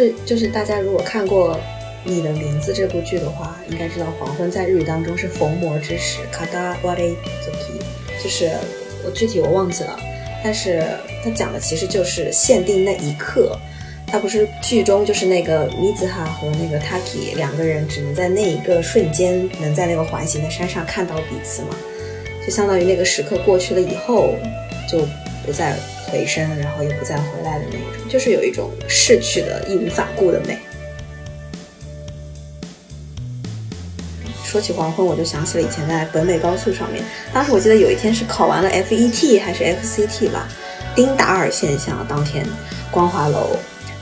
是就是大家如果看过《你的名字》这部剧的话，应该知道黄昏在日语当中是逢魔之时，kada wari zoki，就是我具体我忘记了，但是它讲的其实就是限定那一刻。他不是剧中就是那个米子哈和那个 Taki 两个人只能在那一个瞬间能在那个环形的山上看到彼此嘛？就相当于那个时刻过去了以后就不再回身，然后也不再回来的那一种，就是有一种逝去的义无反顾的美。说起黄昏，我就想起了以前在本美高速上面，当时我记得有一天是考完了 FET 还是 FCT 吧，丁达尔现象当天，光华楼。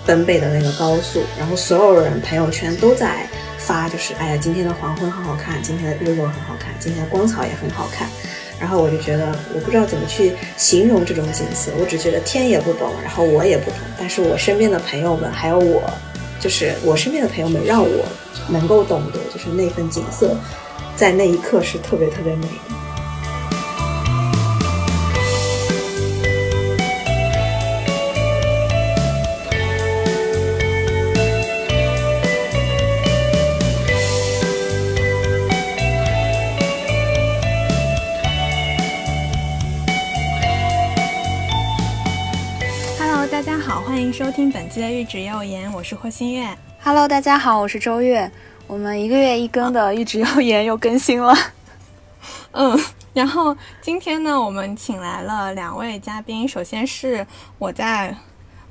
本北的那个高速，然后所有人朋友圈都在发，就是哎呀，今天的黄昏很好看，今天的日落很好看，今天的光草也很好看。然后我就觉得，我不知道怎么去形容这种景色，我只觉得天也不懂，然后我也不懂，但是我身边的朋友们，还有我，就是我身边的朋友们，让我能够懂得，就是那份景色，在那一刻是特别特别美的。期的玉指右言，我是霍新月。Hello，大家好，我是周月。我们一个月一更的玉指右言又更新了。嗯，然后今天呢，我们请来了两位嘉宾。首先是我在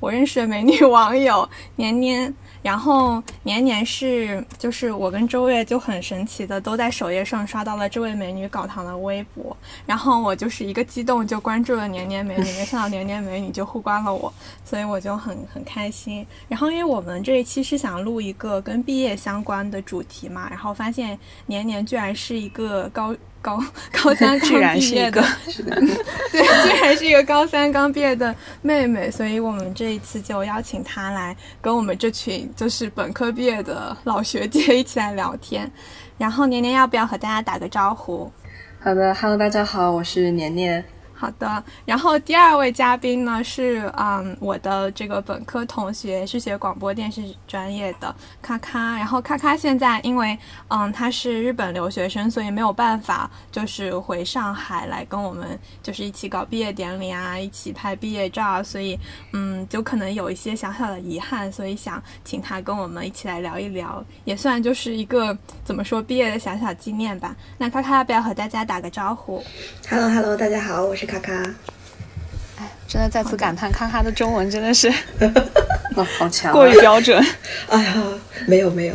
我认识的美女 网友年年。然后年年是就是我跟周月就很神奇的都在首页上刷到了这位美女搞堂的微博，然后我就是一个激动就关注了年年美女，没想到年年美女就互关了我，所以我就很很开心。然后因为我们这一期是想录一个跟毕业相关的主题嘛，然后发现年年居然是一个高。高 高三 刚毕业的，对，居然是一个高三刚毕业的妹妹，所以我们这一次就邀请她来跟我们这群就是本科毕业的老学姐一起来聊天。然后年年要不要和大家打个招呼？好的，Hello，大家好，我是年年。好的，然后第二位嘉宾呢是嗯我的这个本科同学，是学广播电视专业的咔咔。然后咔咔现在因为嗯他是日本留学生，所以没有办法就是回上海来跟我们就是一起搞毕业典礼啊，一起拍毕业照，所以嗯就可能有一些小小的遗憾，所以想请他跟我们一起来聊一聊，也算就是一个怎么说毕业的小小纪念吧。那咔咔要不要和大家打个招呼？Hello Hello，大家好，我是。咔咔，哎，真的再次感叹，咔咔的中文真的是，好强，过于标准。哎呀，没有没有，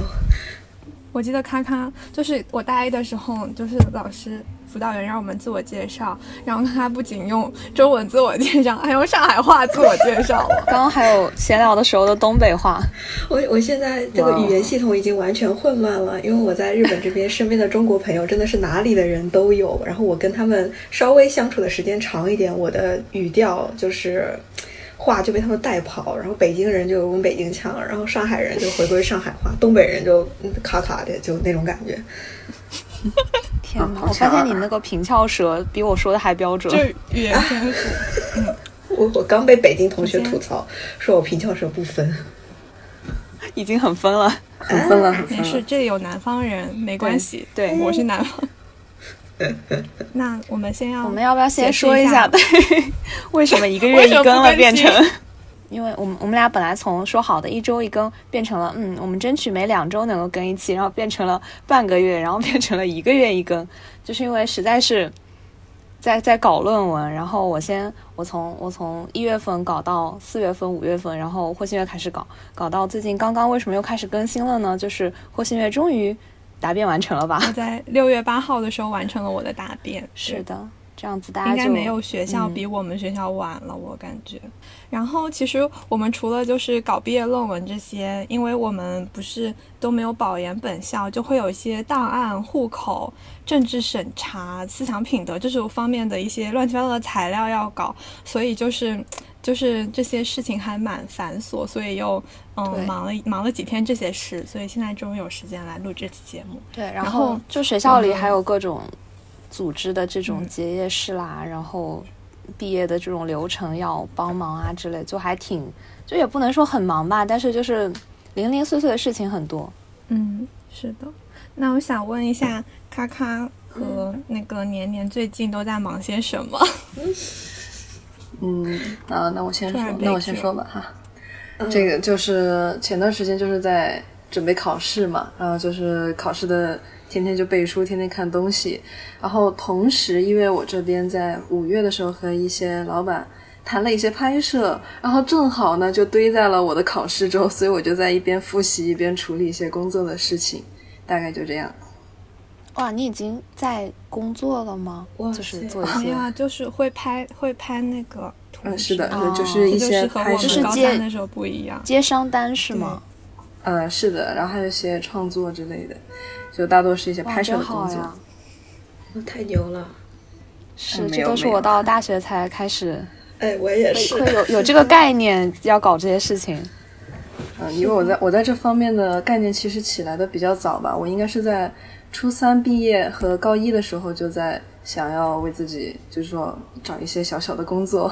我记得咔咔就是我大一的时候，就是老师。辅导员让我们自我介绍，然后他不仅用中文自我介绍，还用上海话自我介绍。刚刚还有闲聊的时候的东北话。我我现在这个语言系统已经完全混乱了，因为我在日本这边身边的中国朋友真的是哪里的人都有，然后我跟他们稍微相处的时间长一点，我的语调就是话就被他们带跑，然后北京人就用北京腔，然后上海人就回归上海话，东北人就卡卡的，就那种感觉。天哪！我发现你那个平翘舌比我说的还标准。就语言天赋。我我刚被北京同学吐槽，说我平翘舌不分，已经很分了，很分了，很分了。没事，这里有南方人，没关系。对，我是南方。那我们先要，我们要不要先说一下？对，为什么一个月一更了变成？因为我们我们俩本来从说好的一周一更变成了，嗯，我们争取每两周能够更一期，然后变成了半个月，然后变成了一个月一更，就是因为实在是在在搞论文，然后我先我从我从一月份搞到四月份五月份，然后霍新月开始搞，搞到最近刚刚为什么又开始更新了呢？就是霍新月终于答辩完成了吧？我在六月八号的时候完成了我的答辩，是的。这样子大家应该没有学校比我们学校晚了，我感觉。然后其实我们除了就是搞毕业论文这些，因为我们不是都没有保研本校，就会有一些档案、户口、政治审查、思想品德这种方面的一些乱七八糟的材料要搞，所以就是就是这些事情还蛮繁琐，所以又嗯忙了忙了几天这些事，所以现在终于有时间来录这期节目。对，然后就学校里还有各种。组织的这种结业式啦，然后毕业的这种流程要帮忙啊之类，就还挺，就也不能说很忙吧，但是就是零零碎碎的事情很多。嗯，是的。那我想问一下，咔咔和那个年年最近都在忙些什么？嗯，啊，那我先说那我先说吧哈。这个就是前段时间就是在准备考试嘛，然后就是考试的天天就背书，天天看东西，然后同时因为我这边在五月的时候和一些老板谈了一些拍摄，然后正好呢就堆在了我的考试周，所以我就在一边复习一边处理一些工作的事情，大概就这样。哇，你已经在工作了吗？哇就是做一些没有啊，就是会拍会拍那个图嗯，是的，哦就是一这些拍摄们高接三的时候不一样。接商单是吗？嗯，是的，然后还有一些创作之类的，就大多是一些，拍摄真的工作。好呀！哦太牛了！是，这都是我到大学才开始 哎，我也是会有 有这个概念，要搞这些事情。嗯，因为我在我在这方面的概念其实起来的比较早吧，我应该是在初三毕业和高一的时候就在想要为自己，就是说找一些小小的工作，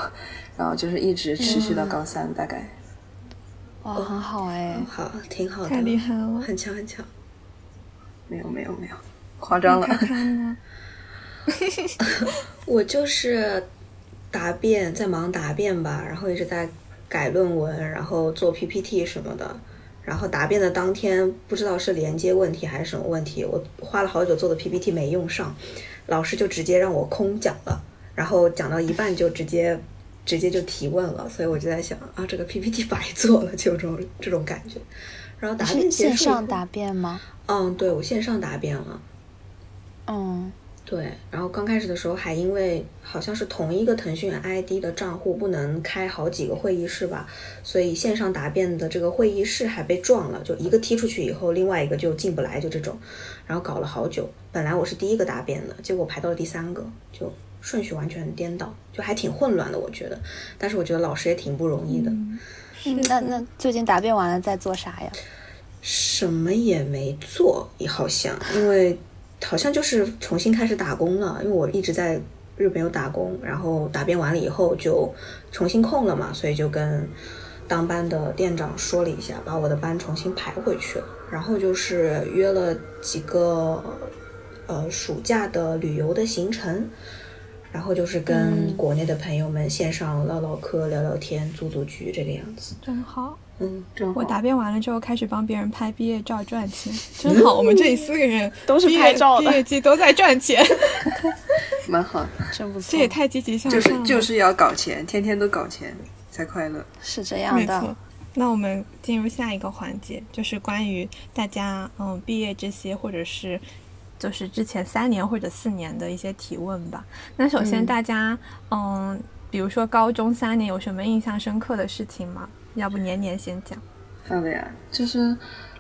然后就是一直持续到高三，大概。哇，很好哎、好，挺好的，太厉害了很强很强。没有没有没有，夸张了。看看呢？我就是答辩，在忙答辩吧，然后一直在改论文，然后做 PPT 什么的。然后答辩的当天，不知道是连接问题还是什么问题，我花了好久做的 PPT 没用上，老师就直接让我空讲了，然后讲到一半就直接直接就提问了，所以我就在想啊，这个 PPT 白做了，就有这种这种感觉。然后答辩结束线上答辩吗？嗯，对我线上答辩了。嗯，对，然后刚开始的时候还因为好像是同一个腾讯 ID 的账户不能开好几个会议室吧，所以线上答辩的这个会议室还被撞了，就一个踢出去以后，另外一个就进不来，就这种，然后搞了好久。本来我是第一个答辩的，结果排到了第三个，就顺序完全颠倒，就还挺混乱的，我觉得。但是我觉得老师也挺不容易的。嗯那那最近答辩完了在做啥呀？什么也没做，也好像因为好像就是重新开始打工了，因为我一直在日本有打工，然后答辩完了以后就重新空了嘛，所以就跟当班的店长说了一下，把我的班重新排回去了，然后就是约了几个呃暑假的旅游的行程。然后就是跟国内的朋友们线上唠唠嗑、聊聊天、组组局这个样子。真好。嗯，真我答辩完了之后，开始帮别人拍毕业照赚钱，真好。我们这里四个人 都是拍照的毕业季都在赚钱，蛮好，真不错，这也太积极向上了。就是要搞钱，天天都搞钱才快乐。是这样没错的。。那我们进入下一个环节，就是关于大家嗯毕业这些，或者是就是之前三年或者四年的一些提问吧。那首先大家嗯比如说高中三年有什么印象深刻的事情吗？要不年年先讲。好的呀，就是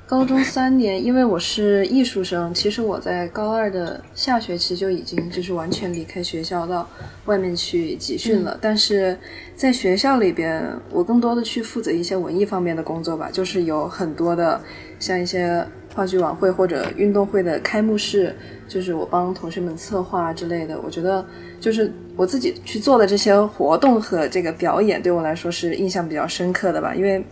高中三年，因为我是艺术生，其实我在高二的下学期就已经就是完全离开学校到外面去集训了。但是在学校里边，我更多的去负责一些文艺方面的工作吧，就是有很多的像一些话剧晚会或者运动会的开幕式，就是我帮同学们策划之类的。我觉得就是我自己去做的这些活动和这个表演，对我来说是印象比较深刻的吧，因为。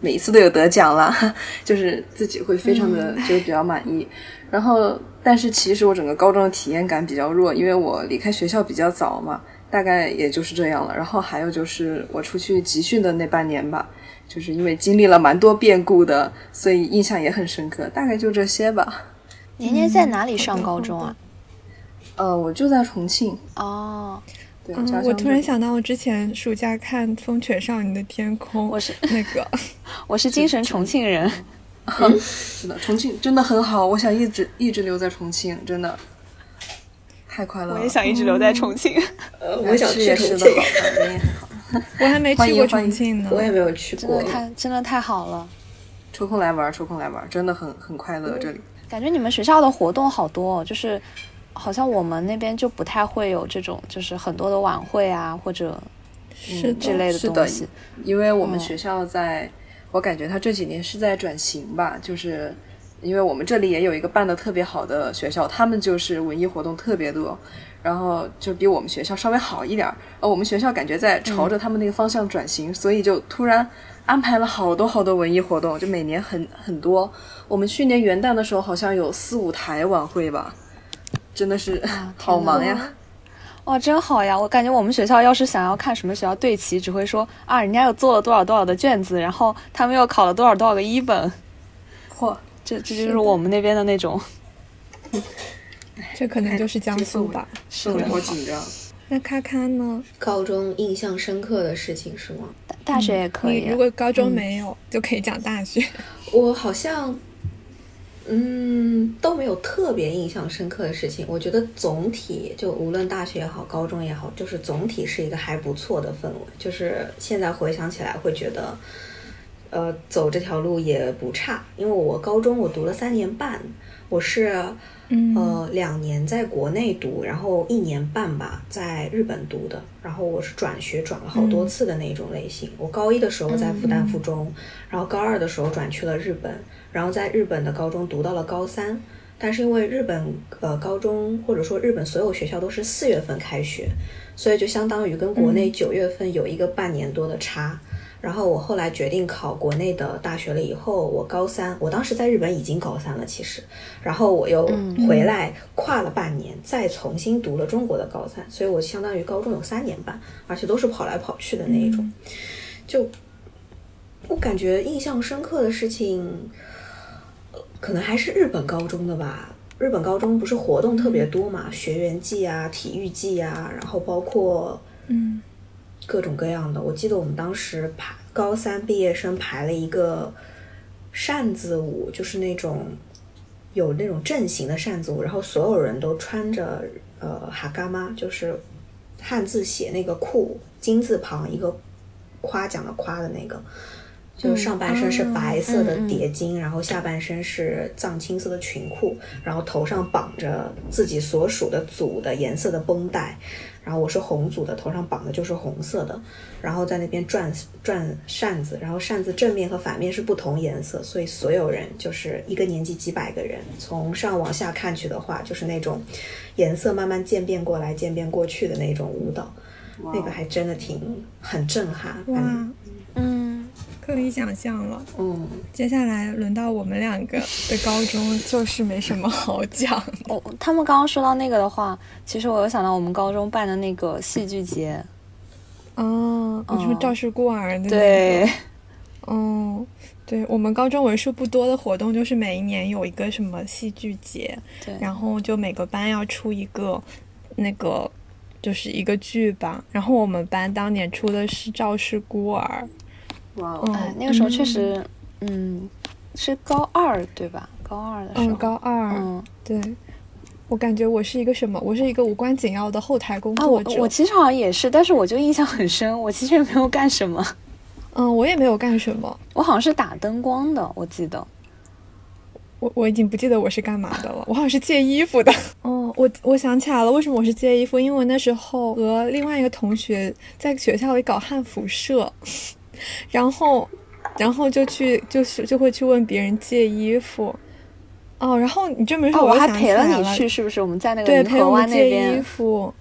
每一次都有得奖了，就是自己会非常的就是比较满意。然后，但是其实我整个高中的体验感比较弱，因为我离开学校比较早嘛，大概也就是这样了。然后还有就是我出去集训的那半年吧，就是因为经历了蛮多变故的，所以印象也很深刻。大概就这些吧。年年在哪里上高中啊？呃，我就在重庆，哦，我突然想到，我之前暑假看《风犬少女的天空》，我是那个 我是精神重庆人。是的，重庆真的很好，我想一直一直留在重庆，真的太快乐了。我也想一直留在重庆。呃，我想去重也是的庆，好，人也很好。我还没去过重庆呢。我也没有去过真的。太真的太好了，抽空来玩，抽空来玩，真的很很快乐。这里感觉你们学校的活动好多、哦，就是好像我们那边就不太会有这种，就是很多的晚会啊或者是的之类的东西。因为我们嗯学校在，我感觉它这几年是在转型吧，就是因为我们这里也有一个办的特别好的学校，他们就是文艺活动特别多，然后就比我们学校稍微好一点儿。呃，我们学校感觉在朝着他们那个方向转型，所以就突然安排了好多好多文艺活动，就每年很很多。我们去年元旦的时候好像有四五台晚会吧，真的是 好忙呀。哇，真好呀！我感觉我们学校要是想要看什么学校对齐，只会说啊，人家又做了多少多少的卷子，然后他们又考了多少多少个一本。嚯，这这就是我们那边的那种。这可能就是江苏吧。是的，好紧张。那咔咔呢？高中印象深刻的事情是吗？大大学也可以。如果高中没有，就可以讲大学。我好像。嗯，都没有特别印象深刻的事情。我觉得总体就无论大学也好，高中也好，就是总体是一个还不错的氛围。就是现在回想起来，会觉得，呃，走这条路也不差。因为我高中我读了三年半，我是呃两年在国内读，然后一年半吧在日本读的。然后我是转学转了好多次的那种类型。我高一的时候在复旦附中，然后高二的时候转去了日本。然后在日本的高中读到了高三，但是因为日本呃高中或者说日本所有学校都是四月份开学，所以就相当于跟国内九月份有一个半年多的差。然后我后来决定考国内的大学了以后，我高三，我当时在日本已经高三了其实，然后我又回来跨了半年，再重新读了中国的高三，所以我相当于高中有三年半，而且都是跑来跑去的那一种。就我感觉印象深刻的事情。可能还是日本高中的吧。日本高中不是活动特别多嘛，学员季啊、体育季啊，然后包括嗯各种各样的。我记得我们当时排高三毕业生排了一个扇子舞，就是那种有那种阵型的扇子舞，然后所有人都穿着呃哈嘎妈，就是汉字写那个酷，金字旁一个夸奖的夸的那个。就上半身是白色的叠巾，然后下半身是藏青色的裙裤，然后头上绑着自己所属的组的颜色的绷带，然后我是红组的，头上绑的就是红色的，然后在那边转转扇子，然后扇子正面和反面是不同颜色，所以所有人就是一个年级几百个人，从上往下看去的话，就是那种颜色慢慢渐变过来、渐变过去的那种舞蹈，那个还真的挺很震撼，哇，嗯。可以想象了，嗯，接下来轮到我们两个的高中，就是没什么好讲。哦，他们刚刚说到那个的话，其实我有想到我们高中办的那个戏剧节。哦，你说赵氏孤儿的对，嗯，对我们高中为数不多的活动，就是每一年有一个什么戏剧节，对，然后就每个班要出一个那个就是一个剧吧，然后我们班当年出的是赵氏孤儿。哇，哎，那个时候确实，嗯，是高二对吧？高二的时候，嗯，高二，嗯，对，我感觉我是一个什么？我是一个无关紧要的后台工作者。我我其实好像也是，但是我就印象很深，我其实也没有干什么。嗯，我也没有干什么，我好像是打灯光的，我记得。我我已经不记得我是干嘛的了，我好像是借衣服的。哦，我我想起来了，为什么我是借衣服？因为那时候和另外一个同学在学校里搞汉服社。然后，然后就去，就是就会去问别人借衣服，哦，然后你这么说，我还陪了你去，是不是？我们在那个对陪我们借衣服，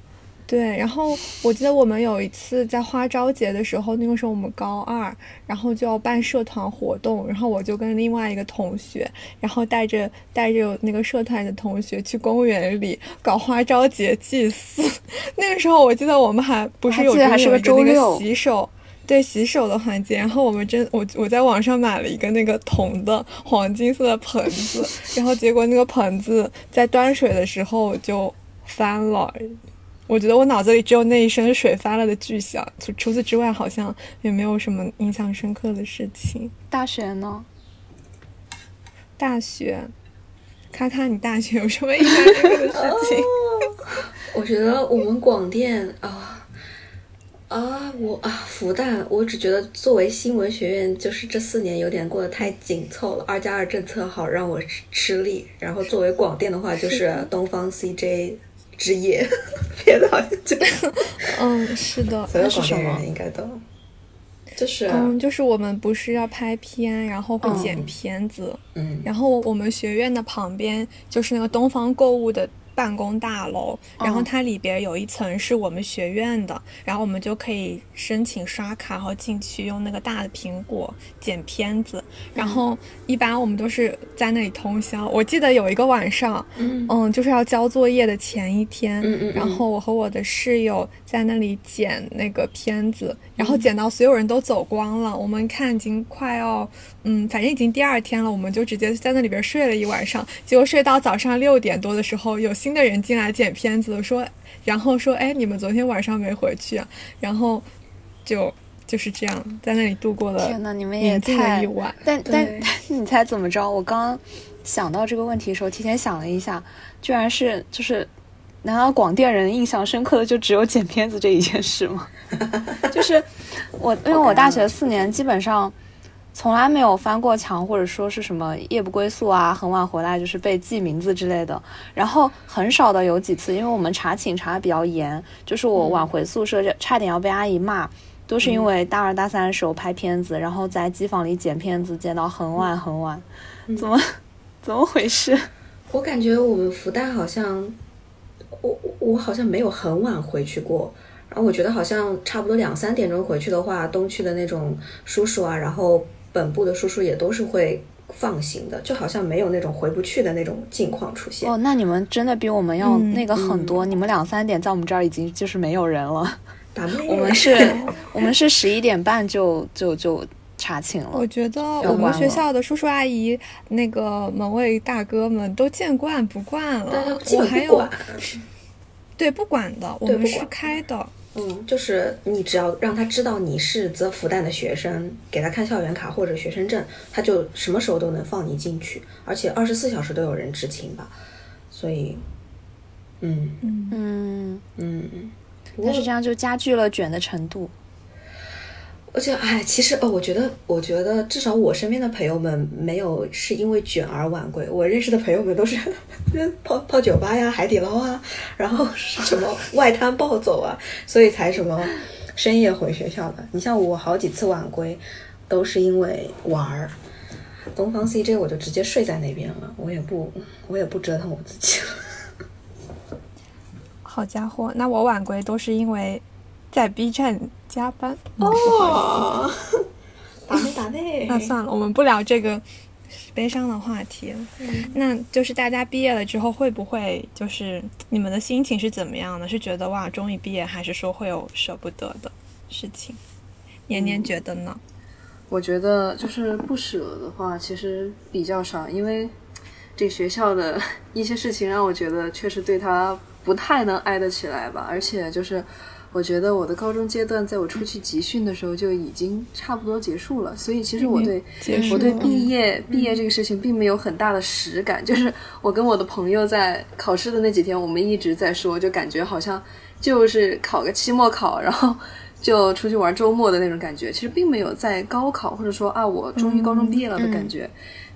对。然后我记得我们有一次在花朝节的时候，那个时候我们高二，然后就要办社团活动，然后我就跟另外一个同学，然后带着带着那个社团的同学去公园里搞花朝节祭祀。那个时候我记得我们还不是有还是个周六洗手。对洗手的环节，然后我们真我我在网上买了一个那个铜的黄金色的盆子，然后结果那个盆子在端水的时候就翻了，我觉得我脑子里只有那一声水翻了的巨响，除除此之外好像也没有什么印象深刻的事情。大学呢？大学，咔咔你大学有什么印象深刻的事情？我觉得我们广电啊。啊，我啊，复旦，我只觉得作为新闻学院，就是这四年有点过得太紧凑了，二加二政策好让我吃吃力。然后作为广电的话，就是东方 CJ 之夜，别的好像就 嗯，是的，所有广电人应该都，就是嗯，就是我们不是要拍片，然后会剪片子，嗯，然后我们学院的旁边就是那个东方购物的。办公大楼，然后它里边有一层是我们学院的，然后我们就可以申请刷卡，然后进去用那个大的苹果剪片子。然后一般我们都是在那里通宵。我记得有一个晚上，嗯，就是要交作业的前一天，嗯嗯，然后我和我的室友在那里剪那个片子，然后剪到所有人都走光了，我们看已经快要，嗯，反正已经第二天了，我们就直接在那里边睡了一晚上，结果睡到早上六点多的时候有。新的人进来剪片子，说，然后说，哎，你们昨天晚上没回去啊？然后就就是这样在那里度过了。天呐，你们也太一晚。但但你猜怎么着？我刚刚想到这个问题的时候，提前想了一下，居然是就是，难道广电人印象深刻的就只有剪片子这一件事吗？就是我，因为我大学四年基本上。从来没有翻过墙，或者说是什么夜不归宿啊，很晚回来就是被记名字之类的。然后很少的有几次，因为我们查寝查的比较严，就是我晚回宿舍，差点要被阿姨骂，都是因为大二大三的时候拍片子，然后在机房里剪片子，剪到很晚很晚。怎么 怎么回事？我感觉我们福大好像，我我好像没有很晚回去过。然后我觉得好像差不多两三点钟回去的话，东区的那种叔叔啊，然后。本部的叔叔也都是会放行的，就好像没有那种回不去的那种境况出现。哦，那你们真的比我们要那个很多。你们两三点在我们这儿已经就是没有人了。我们是，我们是十一点半就就就查寝了。我觉得我们学校的叔叔阿姨、那个门卫大哥们都见惯不惯了。我还有，对，不管的，我们是开的。嗯，就是你只要让他知道你是泽福旦的学生，给他看校园卡或者学生证，他就什么时候都能放你进去，而且二十四小时都有人执勤吧。所以，嗯。嗯。嗯嗯，但是这样就加剧了卷的程度。而且，哎，其实，哦，我觉得，我觉得至少我身边的朋友们没有是因为卷而晚归。我认识的朋友们都是 泡泡酒吧呀、海底捞啊，然后什么 外滩暴走啊，所以才什么深夜回学校的。你像我好几次晚归，都是因为玩儿。东方 CJ 我就直接睡在那边了，我也不，我也不折腾我自己了。好家伙，那我晚归都是因为。在 B 站加班哦，打内打内。那算了，我们不聊这个悲伤的话题了。那就是大家毕业了之后，会不会就是你们的心情是怎么样的？是觉得哇，终于毕业，还是说会有舍不得的事情？年年觉得呢？我觉得就是不舍的话，其实比较少，因为这学校的一些事情让我觉得确实对他不太能挨得起来吧，而且就是。我觉得我的高中阶段，在我出去集训的时候就已经差不多结束了，所以其实我对我对毕业毕业这个事情并没有很大的实感。就是我跟我的朋友在考试的那几天，我们一直在说，就感觉好像就是考个期末考，然后就出去玩周末的那种感觉。其实并没有在高考或者说啊我终于高中毕业了的感觉。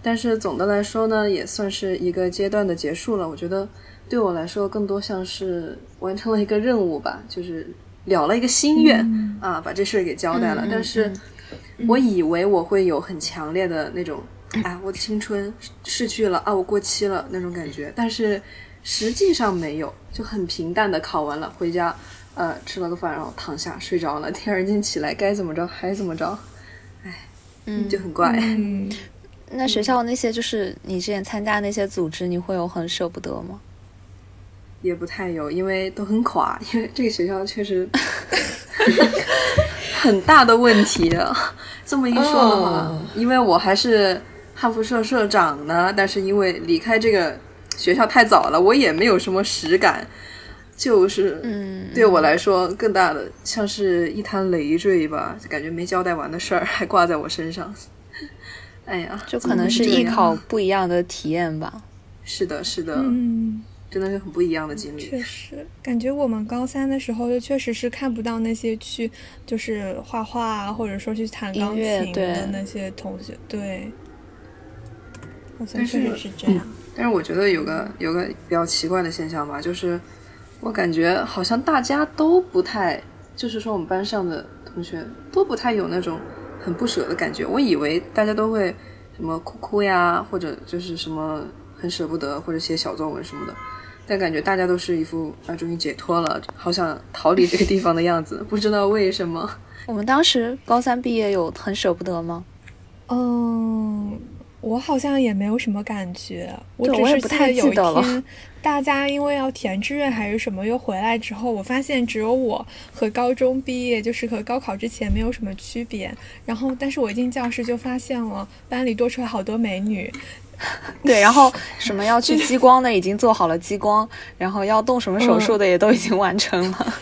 但是总的来说呢，也算是一个阶段的结束了。我觉得对我来说，更多像是完成了一个任务吧，就是。了了一个心愿啊，把这事儿给交代了。但是，我以为我会有很强烈的那种，哎，我的青春逝去了啊，我过期了那种感觉。但是实际上没有，就很平淡的考完了，回家，呃，吃了个饭，然后躺下睡着了。第二天起来该怎么着还怎么着，哎，嗯，就很怪。嗯，那学校那些就是你之前参加那些组织，你会有很舍不得吗？也不太有，因为都很垮。因为这个学校确实 很大的问题。这么一说的话，因为我还是汉服社社长呢，但是因为离开这个学校太早了，我也没有什么实感。就是，嗯，对我来说，更大的像是一滩累赘吧，感觉没交代完的事儿还挂在我身上。哎呀，就可能是艺考 不一样的体验吧。是的，是的。嗯。真的是很不一样的经历。确实，感觉我们高三的时候就确实是看不到那些去就是画画啊，或者说去弹钢琴的那些同学。对，好像确实是这样。但是我觉得有个有个比较奇怪的现象吧，就是我感觉好像大家都不太，就是说我们班上的同学都不太有那种很不舍的感觉。我以为大家都会什么哭哭呀，或者就是什么很舍不得，或者写小作文什么的，但感觉大家都是一副啊终于解脱了，好想逃离这个地方的样子，不知道为什么。我们当时高三毕业有很舍不得吗？嗯。我好像也没有什么感觉，我只是记得有一天，大家因为要填志愿还是什么，又回来之后，我发现只有我和高中毕业，就是和高考之前没有什么区别。然后，但是我一进教室就发现了班里多出来好多美女。对，然后什么要去激光的已经做好了激光，然后要动什么手术的也都已经完成了。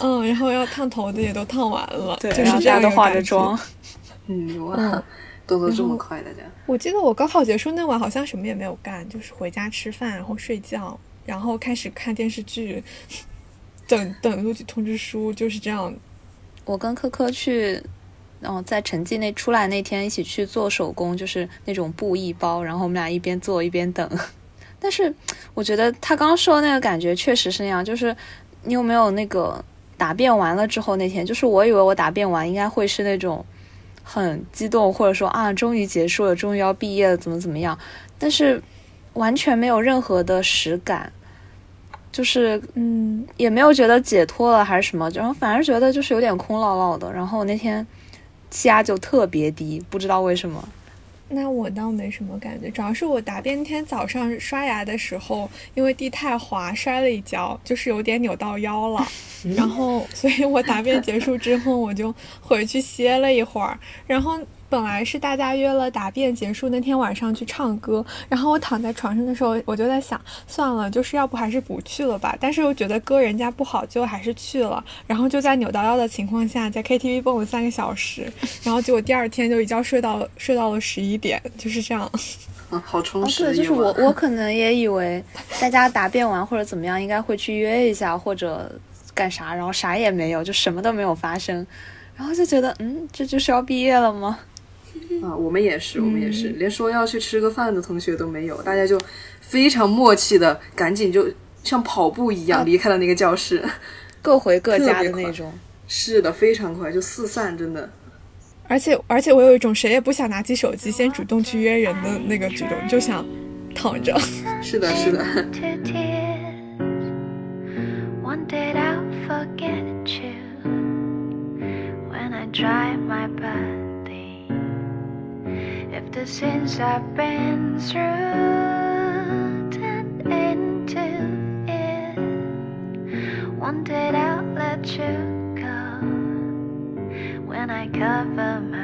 嗯，然后要烫头的也都烫完了，对，然后大家都化着妆。嗯，哇。动作这么快，大家。我记得我高考结束那晚好像什么也没有干，就是回家吃饭，然后睡觉，然后开始看电视剧，等等录取通知书，就是这样。我跟科科去，然后在成绩那出来那天一起去做手工，就是那种布艺包，然后我们俩一边做一边等。但是我觉得他刚刚说的那个感觉确实是那样，就是你有没有那个答辩完了之后那天，就是我以为我答辩完应该会是那种。很激动，或者说啊，终于结束了，终于要毕业了，怎么怎么样？但是完全没有任何的实感，就是嗯，也没有觉得解脱了还是什么，然后反而觉得就是有点空落落的。然后那天气压就特别低，不知道为什么。那我倒没什么感觉，主要是我答辩天早上刷牙的时候，因为地太滑，摔了一跤，就是有点扭到腰了。然后，所以我答辩结束之后，我就回去歇了一会儿，然后。本来是大家约了答辩结束那天晚上去唱歌，然后我躺在床上的时候，我就在想，算了，就是要不还是不去了吧。但是又觉得歌人家不好，就还是去了。然后就在扭到腰的情况下，在 KTV 蹦了三个小时，然后结果第二天就一觉睡到睡到了十一点，就是这样。嗯，好充实。对，就是我，我可能也以为大家答辩完或者怎么样，应该会去约一下或者干啥，然后啥也没有，就什么都没有发生，然后就觉得，嗯，这就是要毕业了吗？啊，我们也是，我们也是，连说要去吃个饭的同学都没有，大家就非常默契的，赶紧就像跑步一样离开了那个教室，各回各家的那种。是的，非常快，就四散，真的。而且而且，我有一种谁也不想拿起手机先主动去约人的那个举动，就想躺着。是的，是的。The sins I've been through turn into it, one day I'll let you go. When I cover my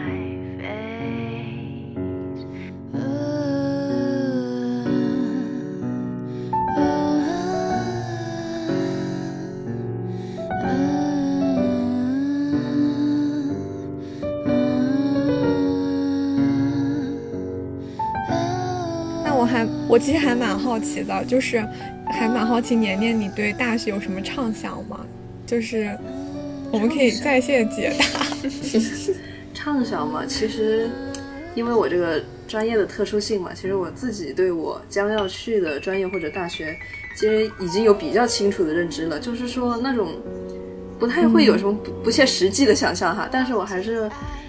我其实还蛮好奇的，就是还蛮好奇年年你对大学有什么畅想吗？就是我们可以在线解答。畅想嘛，其实因为我这个专业的特殊性嘛，其实我自己对我将要去的专业或者大学，其实已经有比较清楚的认知了。就是说那种不太会有什么不不切实际的想象哈，但是我还是。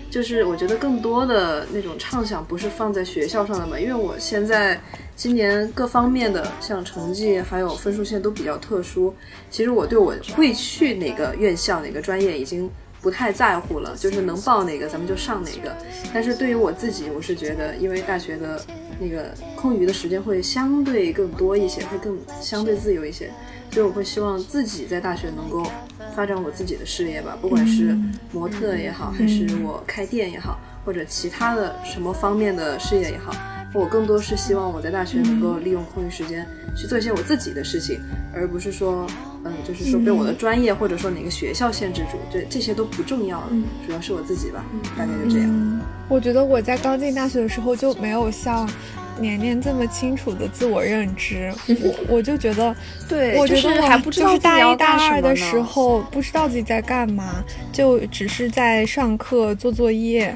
就是我觉得更多的那种畅想不是放在学校上的嘛，因为我现在今年各方面的像成绩还有分数线都比较特殊，其实我对我会去哪个院校哪个专业已经不太在乎了，就是能报哪个咱们就上哪个。但是对于我自己，我是觉得，因为大学的那个空余的时间会相对更多一些，会更相对自由一些。所以我会希望自己在大学能够发展我自己的事业吧，不管是模特也好，还是我开店也好，或者其他的什么方面的事业也好，我更多是希望我在大学能够利用空余时间去做一些我自己的事情，而不是说，嗯，就是说被我的专业或者说哪个学校限制住，这这些都不重要了，主要是我自己吧，大概就这样。我觉得我在刚进大学的时候就没有像。年年这么清楚的自我认知，我我就觉得，对，我觉得还不知道大一大二的时候不知道自己在干嘛，就只是在上课做作业，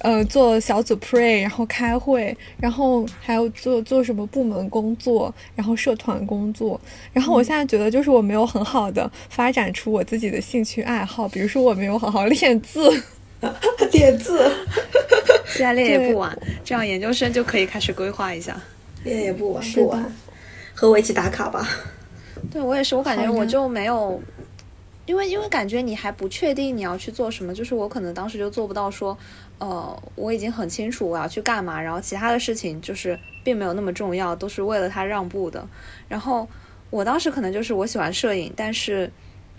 呃，做小组 pray，然后开会，然后还有做做什么部门工作，然后社团工作，然后我现在觉得就是我没有很好的发展出我自己的兴趣爱好，比如说我没有好好练字。练字，现在练也不晚，这样研究生就可以开始规划一下。练也不晚，不晚，和我一起打卡吧。对我也是，我感觉我就没有，因为因为感觉你还不确定你要去做什么，就是我可能当时就做不到说，呃，我已经很清楚我要去干嘛，然后其他的事情就是并没有那么重要，都是为了他让步的。然后我当时可能就是我喜欢摄影，但是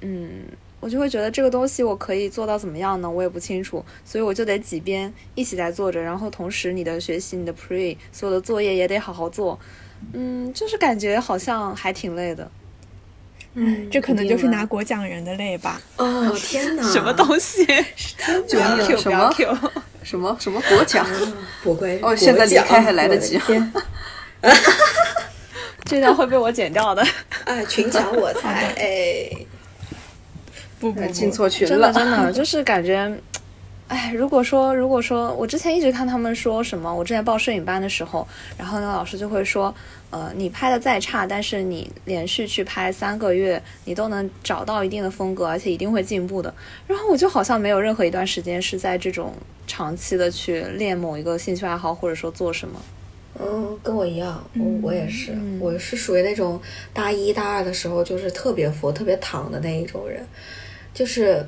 嗯。我就会觉得这个东西我可以做到怎么样呢？我也不清楚，所以我就得几边一起在做着，然后同时你的学习、你的 pre 所有的作业也得好好做，嗯，就是感觉好像还挺累的。嗯这可能就是拿国奖人的累吧。哦 天哪，什么东西？救命！Q 不要什么 Q。什么什么国奖？不会哦现在离开还来得及 这段会被我剪掉的。哎，群抢我才，哎，不不进，错群了真的了，真的 就是感觉，哎，如果说如果说我之前一直看他们说什么，我之前报摄影班的时候，然后那个老师就会说，呃，你拍的再差，但是你连续去拍三个月，你都能找到一定的风格，而且一定会进步的。然后我就好像没有任何一段时间是在这种长期的去练某一个兴趣爱好，或者说做什么。嗯，跟我一样，我我也是，嗯我是属于那种大一大二的时候就是特别佛、特别躺的那一种人，就是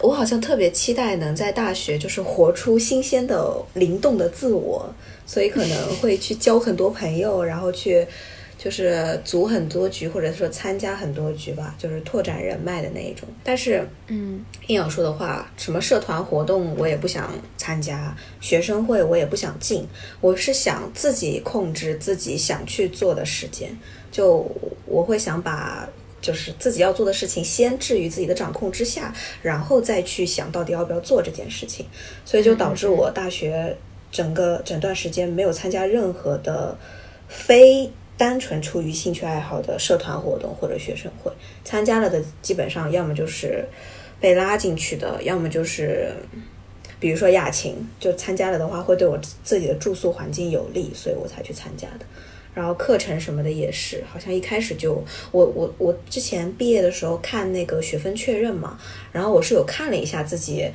我好像特别期待能在大学就是活出新鲜的、灵动的自我，所以可能会去交很多朋友，然后去就是组很多局，或者说参加很多局吧，就是拓展人脉的那一种。但是嗯硬要说的话，什么社团活动我也不想参加，学生会我也不想进，我是想自己控制自己想去做的时间，就我会想把就是自己要做的事情先置于自己的掌控之下，然后再去想到底要不要做这件事情，所以就导致我大学整个整段时间没有参加任何的非。单纯出于兴趣爱好的社团活动或者学生会，参加了的基本上要么就是被拉进去的，要么就是比如说亚琴，就参加了的话会对我自己的住宿环境有利，所以我才去参加的。然后课程什么的也是，好像一开始就我我我之前毕业的时候看那个学分确认嘛，然后我是有看了一下自己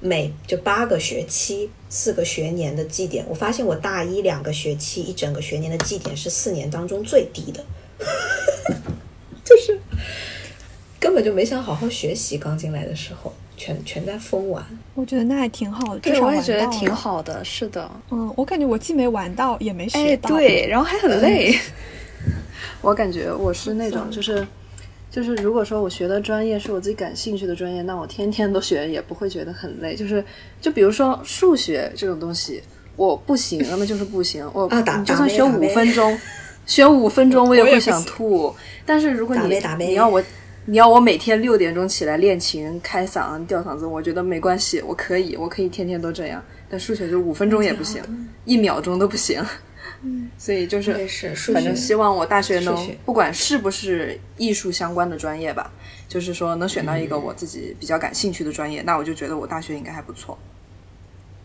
每就八个学期四个学年的绩点，我发现我大一两个学期一整个学年的绩点是四年当中最低的，就是根本就没想好好学习，刚进来的时候。全全在疯玩。我觉得那还挺好的，至对，少我也觉得。挺好的，是的。嗯，我感觉我既没玩到，也没学哎，到。对，然后还很累。我感觉我是那种就是。就是如果说我学的专业是我自己感兴趣的专业，那我天天都学也不会觉得很累。就是就比如说数学这种东西，我不行，那么就是不行。我啊打你就算学五分钟，学五分钟我也会想吐。但是如果你你要我你要我每天六点钟起来练琴、开嗓、吊嗓子，我觉得没关系，我可以，我可以天天都这样。但数学就五分钟也不行，一秒钟都不行。嗯所以就是反正希望我大学能学不管是不是艺术相关的专业吧，就是说能选到一个我自己比较感兴趣的专业，那我就觉得我大学应该还不错。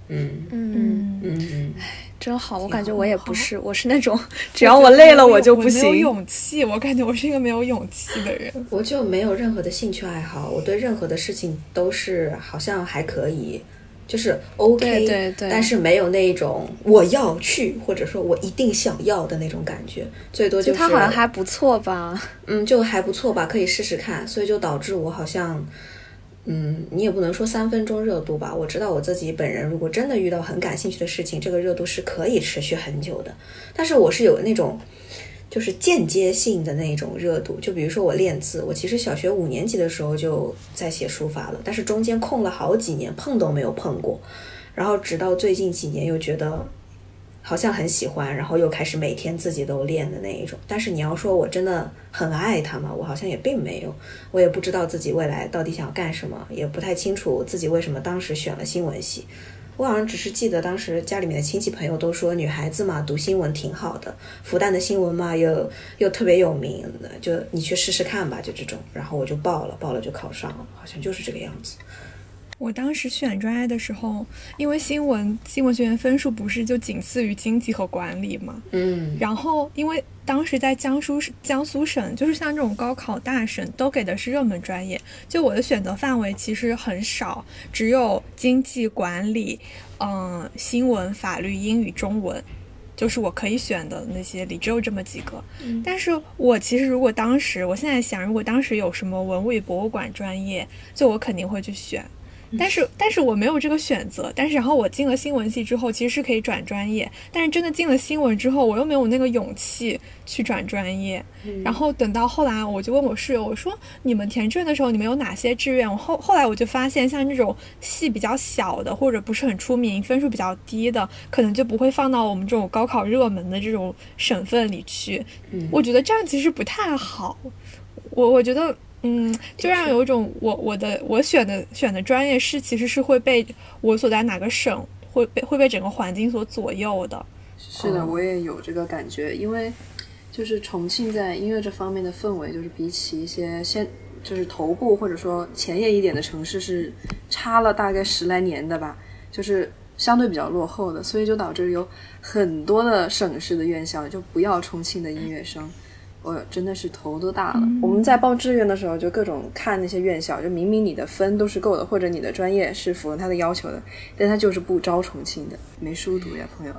嗯嗯，嗯嗯，真好，我感觉我也不是，我是那种只只要我累了我就不没有行。勇气，我感觉我是一个没有勇气的人。我就没有任何的兴趣爱好，我对任何的事情都是好像还可以，就是 OK，对对对但是没有那种我要去或者说我一定想要的那种感觉，最多就是他好像还不错吧？嗯，就还不错吧，可以试试看。所以就导致我好像，嗯，你也不能说三分钟热度吧。我知道我自己本人，如果真的遇到很感兴趣的事情，这个热度是可以持续很久的。但是我是有那种，就是间接性的那种热度。就比如说我练字，我其实小学五年级的时候就在写书法了，但是中间空了好几年，碰都没有碰过。然后直到最近几年又觉得好像很喜欢，然后又开始每天自己都练的那一种。但是你要说我真的很爱他吗？我好像也并没有，我也不知道自己未来到底想干什么，也不太清楚自己为什么当时选了新闻系。我好像只是记得当时家里面的亲戚朋友都说女孩子嘛读新闻挺好的，复旦的新闻嘛又又特别有名的，就你去试试看吧，就这种。然后我就报了，报了就考上了，好像就是这个样子。我当时选专业的时候，因为新闻新闻学院分数不是就仅次于经济和管理嘛，嗯然后因为当时在江苏江苏省，就是像这种高考大省，都给的是热门专业。就我的选择范围其实很少，只有经济管理、嗯、新闻、法律、英语、中文，就是我可以选的那些里只有这么几个。但是我其实如果当时，我现在想，如果当时有什么文物与博物馆专业，就我肯定会去选。但是，但是我没有这个选择。但是，然后我进了新闻系之后，其实是可以转专业。但是，真的进了新闻之后，我又没有那个勇气去转专业。然后等到后来，我就问我室友，我说：“你们填志愿的时候，你们有哪些志愿？”我后后来我就发现，像这种系比较小的，或者不是很出名、分数比较低的，可能就不会放到我们这种高考热门的这种省份里去。我觉得这样其实不太好。我我觉得。嗯，就让有一种我我的我选的选的专业是其实是会被我所在哪个省会被会被整个环境所左右的。是的，我也有这个感觉，因为就是重庆在音乐这方面的氛围，就是比起一些先就是头部或者说前沿一点的城市是差了大概十来年的吧，就是相对比较落后的，所以就导致有很多的省市的院校就不要重庆的音乐生。我真的是头都大了。我们在报志愿的时候，就各种看那些院校，就明明你的分都是够的，或者你的专业是符合他的要求的，但他就是不招重庆的，没书读呀，朋友。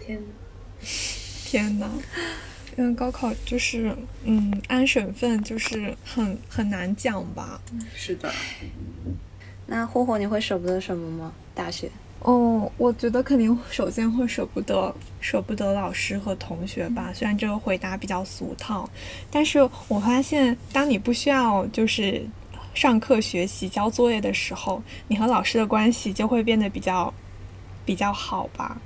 天哪！天呐，因为高考就是，嗯，按省份就是很很难讲吧。是的，那霍霍，你会舍不得什么吗？大学？哦，我觉得肯定首先会舍不得舍不得老师和同学吧。虽然这个回答比较俗套，但是我发现，当你不需要就是上课学习交作业的时候，你和老师的关系就会变得比较比较好吧。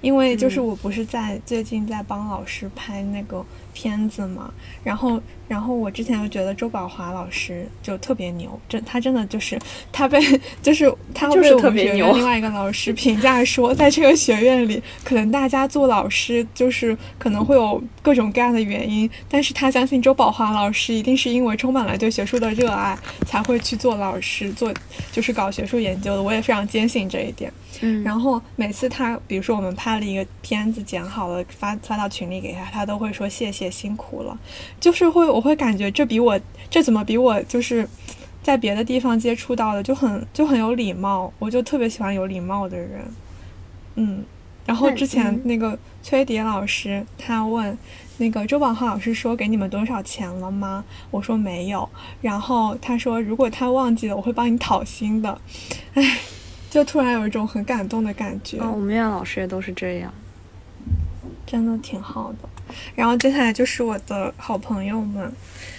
因为就是我不是在最近在帮老师拍那个片子嘛，然后然后我之前就觉得周宝华老师就特别牛，真他真的就是他被就是他就是被我们特别牛学院另外一个老师评价说，在这个学院里，可能大家做老师就是可能会有各种各样的原因，但是他相信周宝华老师一定是因为充满了对学术的热爱才会去做老师，做就是搞学术研究的。我也非常坚信这一点。嗯然后每次他，比如说我们拍了一个片子，剪好了发发到群里给他，他都会说谢谢辛苦了，就是会我会感觉这比我这怎么比我就是在别的地方接触到的就很就很有礼貌，我就特别喜欢有礼貌的人，嗯。然后之前嗯那个崔迪老师他问那个周宝浩老师说给你们多少钱了吗？我说没有，然后他说如果他忘记了，我会帮你讨薪的，唉。就突然有一种很感动的感觉，哦，我们院老师也都是这样。真的挺好的。然后接下来就是我的好朋友们，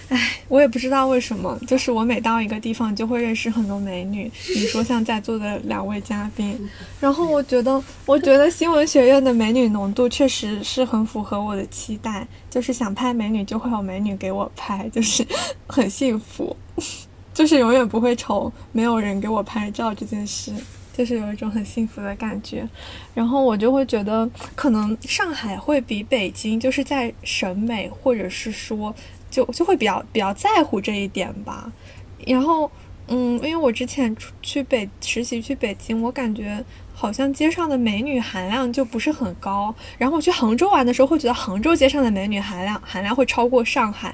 唉，我也不知道为什么，就是我每到一个地方就会认识很多美女，比如说像在座的两位嘉宾。然后我觉得，我觉得新闻学院的美女浓度确实是很符合我的期待，就是想拍美女就会有美女给我拍，就是很幸福，就是永远不会愁没有人给我拍照这件事。就是有一种很幸福的感觉，然后我就会觉得，可能上海会比北京就是在审美或者是说，就就会比较比较在乎这一点吧。然后，嗯，因为我之前去北实习去北京，我感觉好像街上的美女含量就不是很高。然后我去杭州玩的时候，会觉得杭州街上的美女含量含量会超过上海，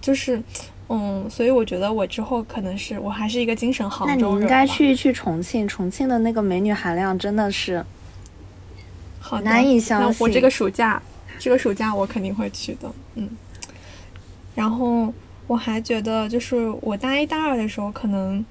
就是。嗯，所以我觉得我之后可能是我还是一个精神杭那你州人吧。应该去去重庆，重庆的那个美女含量真的是好，难以相信那我这个暑假，这个暑假我肯定会去的，嗯。然后我还觉得，就是我大一大二的时候，可能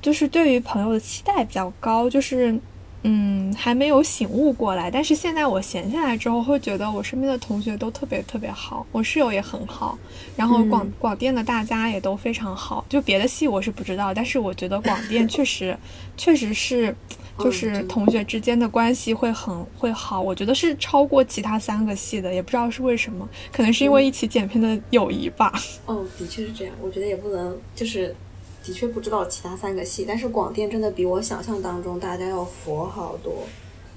就是对于朋友的期待比较高，就是嗯还没有醒悟过来。但是现在我闲下来之后，会觉得我身边的同学都特别特别好，我室友也很好，然后广、嗯广电的大家也都非常好。就别的系我是不知道，但是我觉得广电确实 确实是。就是同学之间的关系会很会好，我觉得是超过其他三个系的，也不知道是为什么，可能是因为一起剪片的友谊吧。哦，的确是这样。我觉得也不能，就是的确不知道其他三个系，但是广电真的比我想象当中大家要佛好多，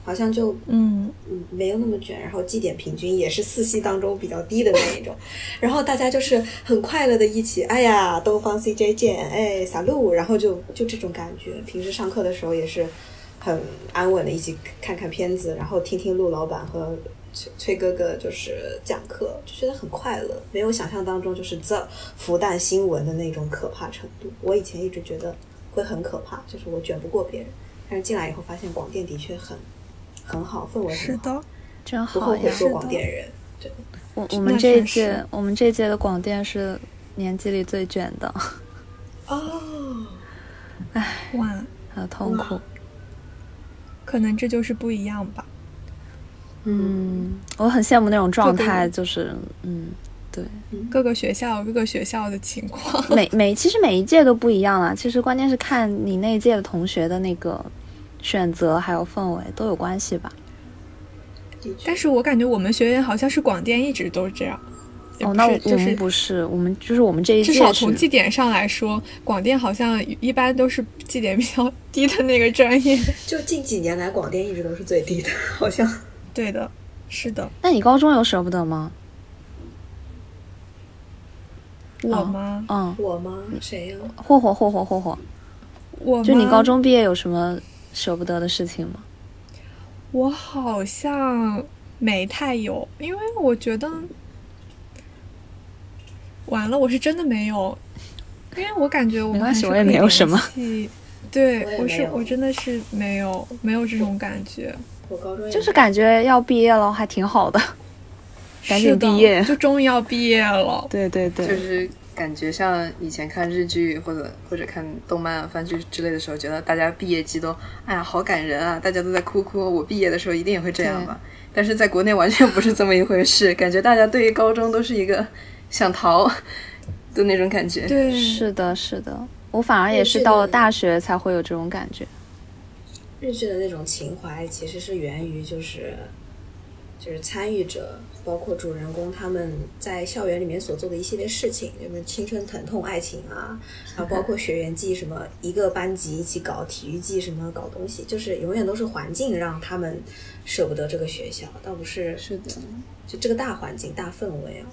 好像就嗯，嗯没有那么卷，然后绩点平均也是四系当中比较低的那一种，然后大家就是很快乐的一起，哎呀，东方 CJ 见，哎，撒路，然后就就这种感觉。平时上课的时候也是很安稳的一起看看片子，然后听听陆老板和崔崔哥哥就是讲课，就觉得很快乐，没有想象当中就是这复旦新闻的那种可怕程度。我以前一直觉得会很可怕，就是我卷不过别人，但是进来以后发现广电的确很很好，氛围是很好，的，真好呀！不后悔做是广电人。对，我我们这一届，我们这一届的广电是年级里最卷的，哦，哇，好痛苦。可能这就是不一样吧。嗯，我很羡慕那种状态，就是嗯，对，各个学校各个学校的情况。每 每其实每一届都不一样啦。其实关键是看你那一届的同学的那个选择还有氛围都有关系吧。但是我感觉我们学院好像是广电一直都是这样。哦，那我我们是就是不是，我们就是我们这一届至少从绩点上来说，广电好像一般都是绩点比较低的那个专业。就近几年来，广电一直都是最低的，好像。对的，是的。那你高中有舍不得吗？我吗？嗯，我吗？谁呀、霍霍霍霍霍霍，我就你高，中毕业有什么舍不得的事情吗？我好像没太有，因为我觉得完了，我是真的没有，因为我感觉我们没关系我也还是没有什么。对我，我是我真的是没有没有这种感觉，我高中就是感觉要毕业了，还挺好的，赶紧毕业。就终于要毕业了。对对对，就是感觉像以前看日剧或者或者看动漫、啊、番剧之类的时候，觉得大家毕业季都哎呀好感人啊，大家都在哭哭。我毕业的时候一定也会这样吧？但是在国内完全不是这么一回事，感觉大家对于高中都是一个想逃的那种感觉。对，是的，是的，我反而也是到了大学才会有这种感觉。日剧的那种情怀，其实是源于就是就是参与者，包括主人公他们在校园里面所做的一系列事情，什么青春疼痛爱情啊，然后包括学员季什么一个班级一起搞体育季什么搞东西，就是永远都是环境让他们舍不得这个学校，倒不是是的，就这个大环境大氛围啊。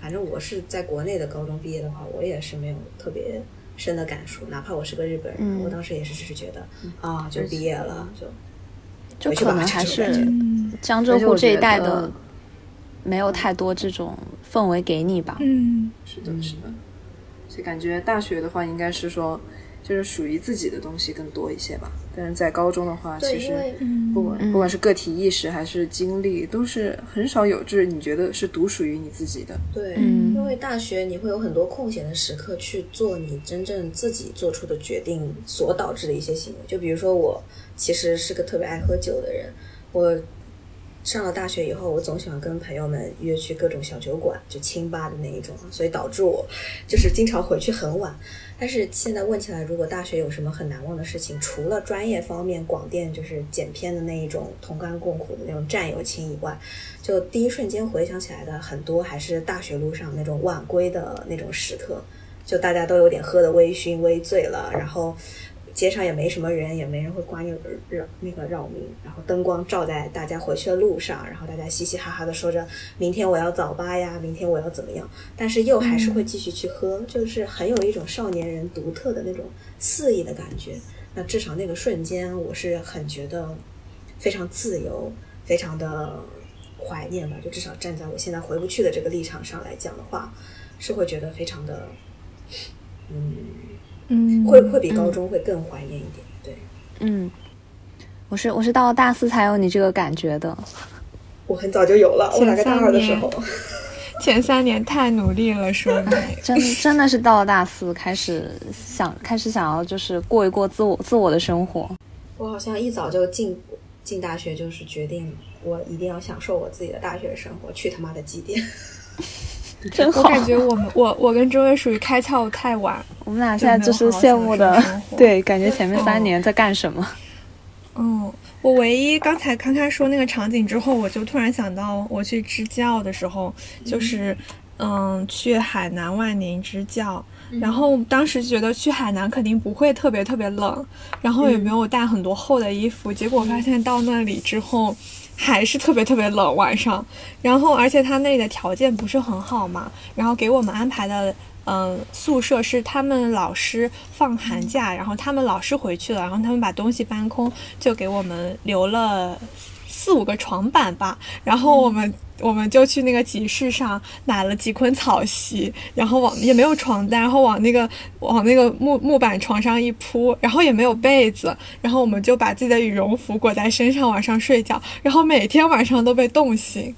反正我是在国内的高中毕业的话，我也是没有特别深的感触，哪怕我是个日本人，嗯。我当时也是只是觉得啊，就毕业了，就就可能还是嗯。江浙沪这一带的没有太多这种氛围给你吧。嗯，是的，是的。所以感觉大学的话，应该是说就是属于自己的东西更多一些吧。但是在高中的话，其实不管嗯不管是个体意识还是经历，都是很少有就是你觉得是独属于你自己的。对，嗯因为大学你会有很多空闲的时刻去做你真正自己做出的决定所导致的一些行为。就比如说我其实是个特别爱喝酒的人，我上了大学以后，我总喜欢跟朋友们约去各种小酒馆，就清吧的那一种，所以导致我就是经常回去很晚。但是现在问起来，如果大学有什么很难忘的事情，除了专业方面广电就是剪片的那一种同甘共苦的那种战友情以外，就第一瞬间回想起来的很多还是大学路上那种晚归的那种时刻，就大家都有点喝得微醺、微醉了，然后街上也没什么人，也没人会刮你绕那个扰民，然后灯光照在大家回去的路上，然后大家嘻嘻哈哈的说着明天我要早八呀，明天我要怎么样，但是又还是会继续去喝，就是很有一种少年人独特的那种肆意的感觉。那至少那个瞬间，我是很觉得非常自由，非常的怀念吧。就至少站在我现在回不去的这个立场上来讲的话，是会觉得非常的，嗯，嗯，会会比高中会更怀念一点。对嗯，我是我是到了大四才有你这个感觉的。我很早就有了，我大概大二的时候，前三年太努力了，说明 真真的是到了大四开始想开始想要就是过一过自我自我的生活。我好像一早就进进大学，就是决定我一定要享受我自己的大学生活，去他妈的绩点。真好。我，感觉我们 我我跟周月属于开窍太晚，我们俩现在就是羡慕的 对，感觉前面三年在干什么？嗯，我唯一刚才康康说那个场景之后，我就突然想到，我去支教的时候，就是嗯。去海南万宁支教，然后当时觉得去海南肯定不会特别特别冷，然后也没有带很多厚的衣服，结果发现到那里之后。还是特别特别冷晚上，然后而且他那里的条件不是很好嘛，然后给我们安排的嗯、宿舍是他们老师放寒假，然后他们老师回去了，然后他们把东西搬空，就给我们留了四五个床板吧，然后我们。我们就去那个集市上买了几捆草席，然后往也没有床单，然后往那个往那个木木板床上一铺，然后也没有被子，然后我们就把自己的羽绒服裹在身上晚上睡觉，然后每天晚上都被冻醒，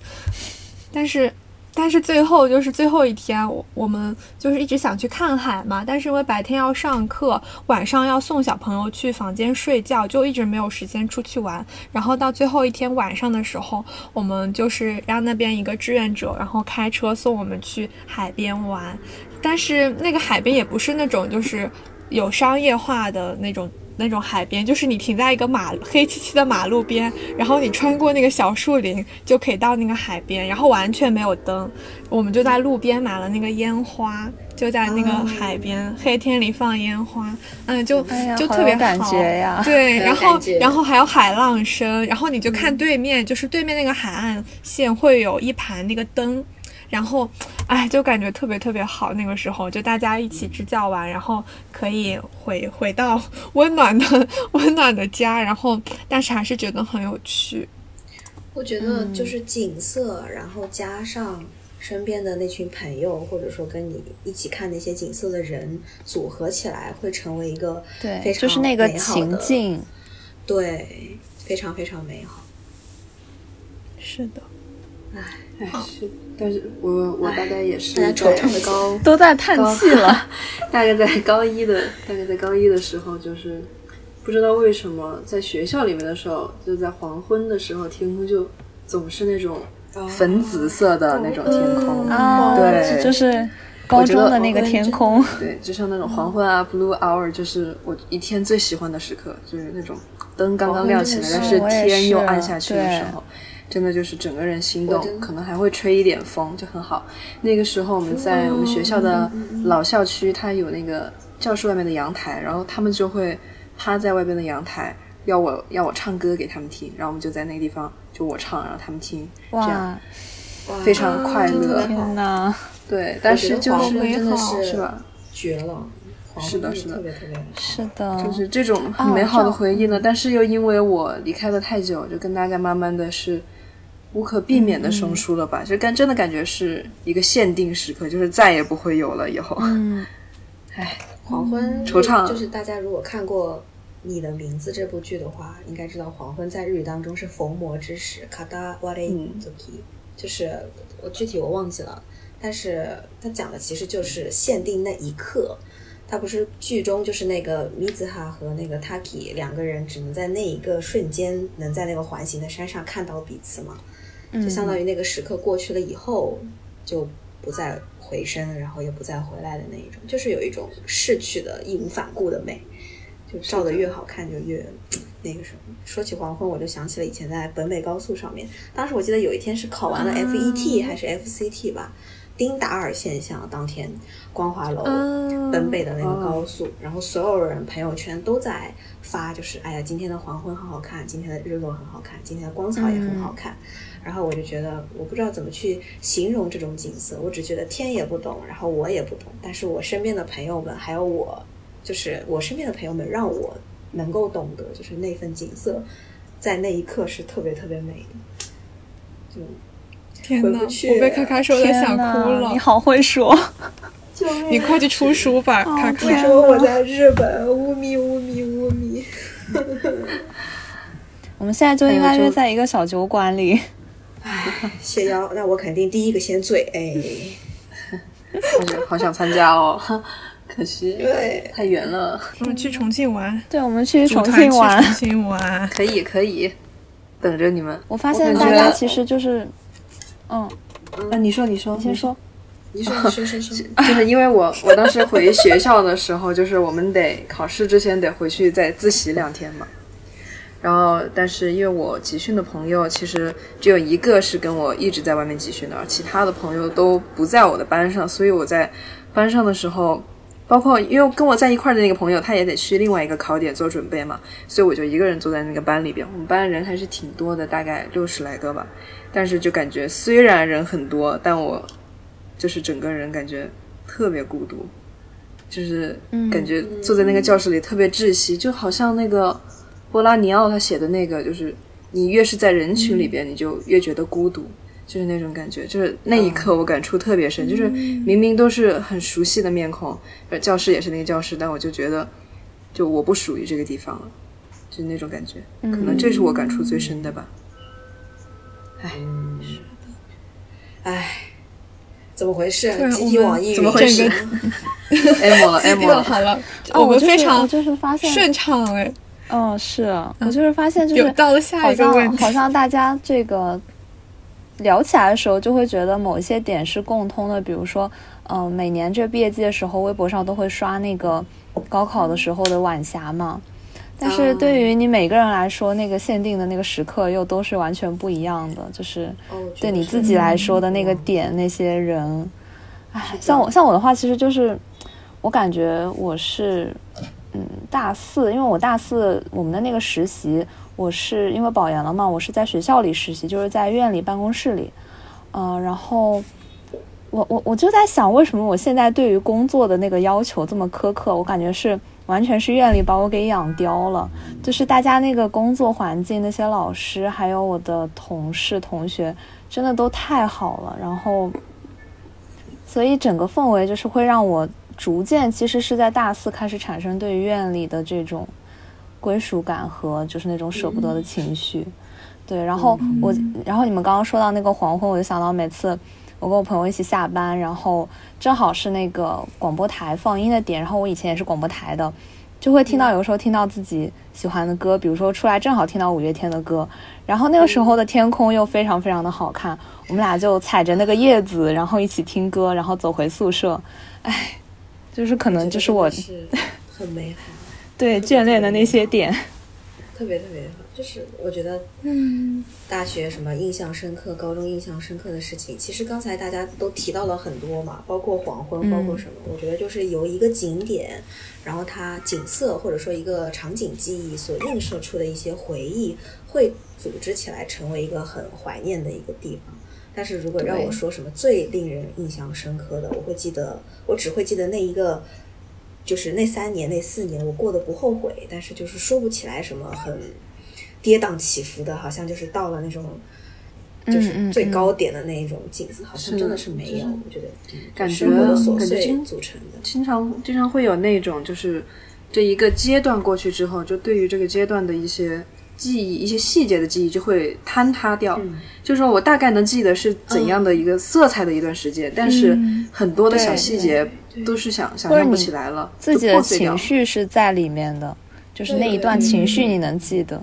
但是。但是最后就是最后一天，我我们就是一直想去看海嘛，但是因为白天要上课，晚上要送小朋友去房间睡觉，就一直没有时间出去玩。然后到最后一天晚上的时候，我们就是让那边一个志愿者，然后开车送我们去海边玩。但是那个海边也不是那种就是有商业化的那种。那种海边，就是你停在一个马黑漆漆的马路边，然后你穿过那个小树林，就可以到那个海边，然后完全没有灯，我们就在路边买了那个烟花，就在那个海边黑天里放烟花，嗯，就就特别好，感觉呀，对，然后然后还有海浪声，然后你就看对面，就是对面那个海岸线会有一排那个灯。然后，哎，就感觉特别特别好。那个时候，就大家一起支教完，然后可以回回到温暖的 温暖的家。然后，但是还是觉得很有趣。我觉得就是景色，然后加上身边的那群朋友，或者说跟你一起看那些景色的人组合起来，会成为一个对，非常就是那个情境，对，非常非常美好。是的，哎哎是。但是我我大概也是在高 都在叹气了，大概在高一的大概在高一的时候，就是不知道为什么在学校里面的时候，就在黄昏的时候，天空就总是那种粉紫色的那种天空，对，就是高中的那个天空，对，就像那种黄昏啊，blue hour，就是我一天最喜欢的时刻，就是那种灯刚刚亮起来，但是天又暗下去的时候。真的就是整个人心动，可能还会吹一点风，就很好。那个时候我们在我们学校的老校区，它有那个教室外面的阳台，然后他们就会趴在外边的阳台，要我要我唱歌给他们听，然后我们就在那个地方就我唱，然后他们听，这样非常快乐。天呐，对，但是就是真的是是吧？绝了，是的，是的，特别特别是的，就是这种很美好的回忆呢。但是又因为我离开的太久，就跟大家慢慢的是。无可避免的生疏了吧？就感真的感觉是一个限定时刻，就是再也不会有了。以后，嗯，唉，黄昏惆怅。就是大家如果看过《你的名字》这部剧的话，应该知道黄昏在日语当中是逢魔之时。卡达瓦雷佐基，就是我具体我忘记了，但是他讲的其实就是限定那一刻。他不是剧中就是那个米子哈和那个 Taki 两个人只能在那一个瞬间能在那个环形的山上看到彼此吗？就相当于那个时刻过去了以后，就不再回身，然后也不再回来的那一种，就是有一种逝去的义无反顾的美，就照的越好看就越那个什么。说起黄昏，我就想起了以前在本北高速上面，当时我记得有一天是考完了 FET 还是 FCT 吧，丁达尔现象当天，光华楼奔北的那个高速，然后所有人朋友圈都在发，就是哎呀，今天的黄昏很好看，今天的日落很好看，今天的光草也很好看。然后我就觉得，我不知道怎么去形容这种景色，我只觉得天也不懂，然后我也不懂，但是我身边的朋友们，还有我，就是我身边的朋友们，让我能够懂得，就是那份景色，在那一刻是特别特别美的。就天哪，我被卡卡说的想哭了。你好会说，你快去出书吧，卡卡。说我在日本，乌咪乌咪乌咪。我们现在就应该约在一个小酒馆里。哎，谢邀，那我肯定第一个先醉。哎，好想好想参加哦，可惜对太远了。我们去重庆玩，对，我们去重庆玩，重庆玩可以可以，等着你们。我发现大家其实就是，嗯，那你说你说你先说，你说你说说说，就是因为我我当时回学校的时候，就是我们得考试之前得回去再自习两天嘛。然后，但是因为我集训的朋友其实只有一个是跟我一直在外面集训的，其他的朋友都不在我的班上，所以我在班上的时候，包括因为跟我在一块的那个朋友，他也得去另外一个考点做准备嘛，所以我就一个人坐在那个班里边。我们班人还是挺多的，大概六十来个吧，但是就感觉虽然人很多，但我就是整个人感觉特别孤独，就是感觉坐在那个教室里特别窒息，就好像那个。波拉尼奥他写的那个就是你越是在人群里边，你就越觉得孤独，就是那种感觉。就是那一刻我感触特别深，就是明明都是很熟悉的面孔，呃，教室也是那个教室，但我就觉得，就我不属于这个地方了，就那种感觉。可能这是我感触最深的吧。唉，唉，怎么回事？集体网易云怎么回事？emo 了，emo 了。好了，哦我们非常就是发现顺畅哎，嗯，是我就是发现，就是到了下好一个问题，像好像大家这个聊起来的时候，就会觉得某一些点是共通的，比如说，嗯、每年这毕业季的时候，微博上都会刷那个高考的时候的晚霞嘛。但是对于你每个人来说，那个限定的那个时刻又都是完全不一样的，就是对你自己来说的那个点，那些人，唉，像我像我的话，其实就是我感觉我是，嗯，大四，因为我大四我们的那个实习，我是因为保研了嘛，我是在学校里实习，就是在院里办公室里，嗯、然后我我我就在想，为什么我现在对于工作的那个要求这么苛刻？我感觉是完全是院里把我给养刁了，就是大家那个工作环境，那些老师还有我的同事同学，真的都太好了，然后。所以整个氛围就是会让我逐渐，其实是在大四开始产生对于院里的这种归属感和就是那种舍不得的情绪。对，然后我，然后你们刚刚说到那个黄昏，我就想到每次我跟我朋友一起下班，然后正好是那个广播台放音的点，然后我以前也是广播台的，就会听到有时候听到自己喜欢的歌，比如说出来正好听到五月天的歌，然后那个时候的天空又非常非常的好看，我们俩就踩着那个叶子，然后一起听歌，然后走回宿舍，哎，就是可能就是我是很美好，对眷恋的那些点。特别特别好。就是我觉得，嗯，大学什么印象深刻，高中印象深刻的事情，其实刚才大家都提到了很多嘛，包括黄昏，包括什么？我觉得就是由一个景点，然后它景色或者说一个场景记忆所映射出的一些回忆，会组织起来成为一个很怀念的一个地方。但是如果让我说什么最令人印象深刻的，我会记得，我只会记得那一个，就是那三年、那四年，我过得不后悔，但是就是说不起来什么很跌宕起伏的，好像就是到了那种。就是最高点的那一种景色，好像真的是没有。我觉得，嗯感觉生活的琐碎感觉经组成的。经常经常会有那种，就是这一个阶段过去之后，就对于这个阶段的一些记忆、一些细节的记忆就会坍塌掉。嗯就是说我大概能记得是怎样的一个色彩的一段时间，但是很多的小细节都是想想象不起来了，自己的情绪是在里面的，就是那一段情绪你能记得。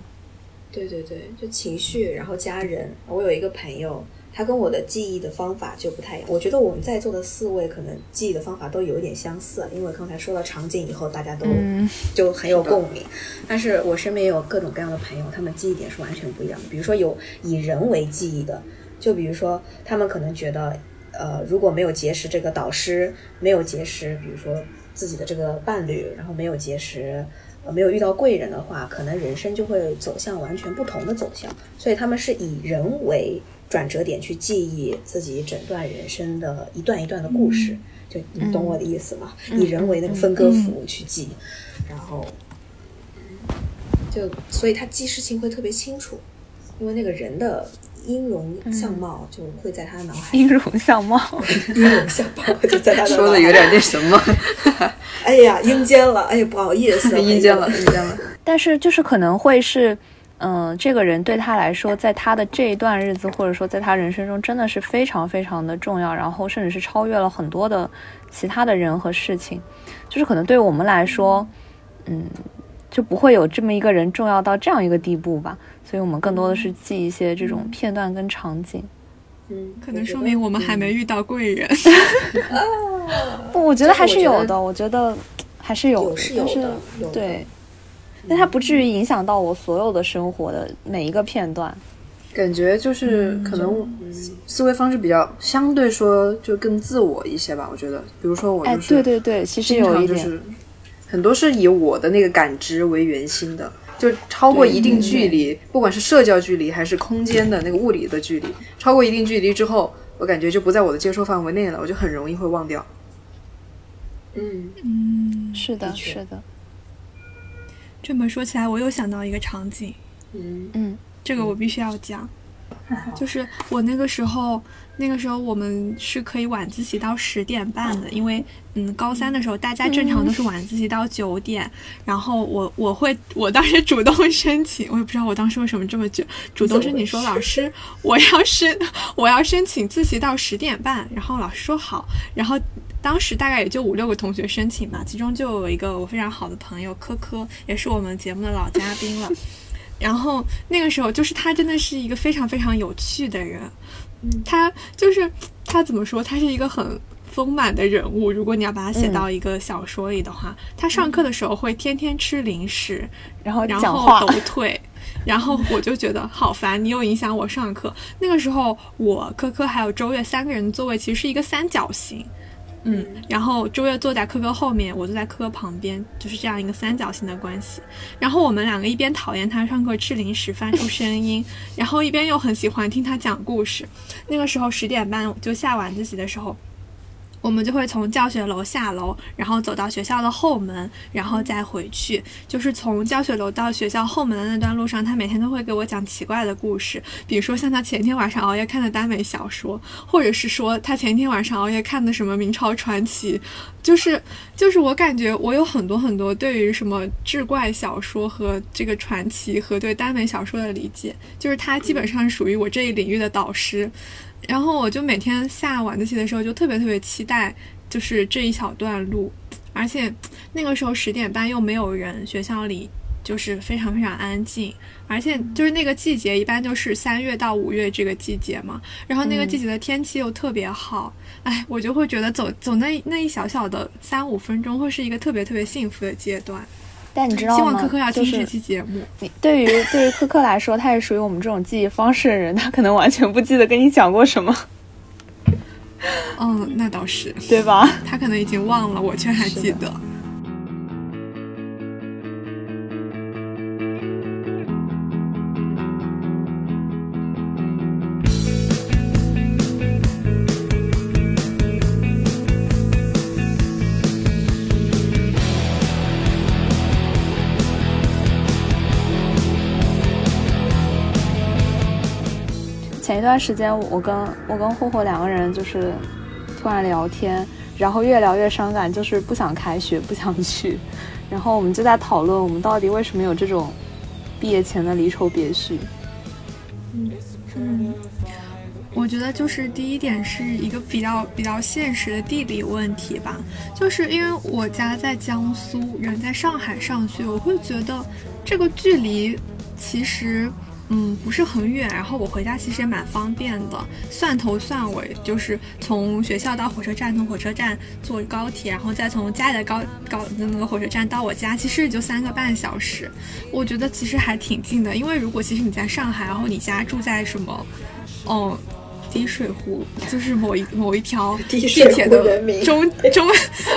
对对对，就情绪，然后家人。我有一个朋友，他跟我的记忆的方法就不太一样。我觉得我们在座的四位可能记忆的方法都有一点相似，因为刚才说到场景以后，大家都嗯就很有共鸣。但是我身边也有各种各样的朋友，他们记忆点是完全不一样的。比如说有以人为记忆的，就比如说他们可能觉得，呃，如果没有结识这个导师，没有结识，比如说自己的这个伴侣，然后没有结识。呃，没有遇到贵人的话，可能人生就会走向完全不同的走向。所以他们是以人为转折点去记忆自己整段人生的一段一段的故事。就你懂我的意思吗？以人为那个分割符去记，然后就所以他记事情会特别清楚，因为那个人的音容相貌就会在他的脑海。音容相貌，音容相貌就在他的说脑海。的有点那什么，哎呀阴间了，哎呀不好意思，阴间了，阴间了。但是就是可能会是，嗯、这个人对他来说，在他的这一段日子，或者说在他人生中，真的是非常非常的重要，然后甚至是超越了很多的其他的人和事情。就是可能对我们来说，嗯，就不会有这么一个人重要到这样一个地步吧。所以我们更多的是记一些这种片段跟场景。嗯，可能说明我们还没遇到贵人。不，我觉得还是有的，我觉得还是有是有但是的，对，但它不至于影响到我所有的生活的每一个片段。感觉就是可能思维方式比较相对说就更自我一些吧，我觉得，比如说我哎，就是对对对，其实有一点，就是很多是以我的那个感知为圆心的，就超过一定距离，不管是社交距离还是空间的那个物理的距离，超过一定距离之后，我感觉就不在我的接受范围内了，我就很容易会忘掉。嗯嗯是的，是的，这么说起来，我又想到一个场景，嗯。嗯。这个我必须要讲，就是我那个时候，那个时候我们是可以晚自习到十点半的，因为嗯，高三的时候大家正常都是晚自习到九点，然后我我会我当时主动申请，我也不知道我当时为什么这么久主动申请说老师我要申我要申请自习到十点半，然后老师说好，然后当时大概也就五六个同学申请吧，其中就有一个我非常好的朋友科科，也是我们节目的老嘉宾了。然后那个时候，就是他真的是一个非常非常有趣的人，他就是他怎么说，他是一个很丰满的人物。如果你要把他写到一个小说里的话，他上课的时候会天天吃零食，然后然后抖腿，然后我就觉得好烦，你又影响我上课。那个时候，我科科还有周月三个人的座位其实是一个三角形。嗯，然后周月坐在科科后面，我坐在科科旁边，就是这样一个三角形的关系。然后我们两个一边讨厌他上课吃零食发出声音，然后一边又很喜欢听他讲故事。那个时候十点半就下晚自习的时候，我们就会从教学楼下楼，然后走到学校的后门，然后再回去。就是从教学楼到学校后门的那段路上，他每天都会给我讲奇怪的故事，比如说像他前天晚上熬夜看的耽美小说，或者是说他前天晚上熬夜看的什么明朝传奇。就是就是我感觉我有很多很多对于什么志怪小说和这个传奇和对耽美小说的理解，就是他基本上属于我这一领域的导师。然后我就每天下晚自习的时候就特别特别期待，就是这一小段路，而且那个时候十点半又没有人，学校里就是非常非常安静，而且就是那个季节一般就是三月到五月这个季节嘛，然后那个季节的天气又特别好，哎，我就会觉得走走那那一小小的三五分钟会是一个特别特别幸福的阶段。但你知道吗？希望科科要听这就是期节目。你对于对于科科来说，他是属于我们这种记忆方式的人，他可能完全不记得跟你讲过什么，嗯，那倒是，对吧？他可能已经忘了，我却还记得。一段时间，我跟我跟霍霍两个人就是突然聊天，然后越聊越伤感，就是不想开学，不想去，然后我们就在讨论我们到底为什么有这种毕业前的离愁别绪。嗯，我觉得就是第一点是一个比较比较现实的地理问题吧，就是因为我家在江苏，人在上海上学，我会觉得这个距离其实。嗯，不是很远，然后我回家其实也蛮方便的，算头算尾，就是从学校到火车站，从火车站坐高铁，然后再从家里的高高的那个火车站到我家，其实也就三个半小时，我觉得其实还挺近的。因为如果其实你在上海，然后你家住在什么，哦。滴水湖就是某一某一条地铁的终终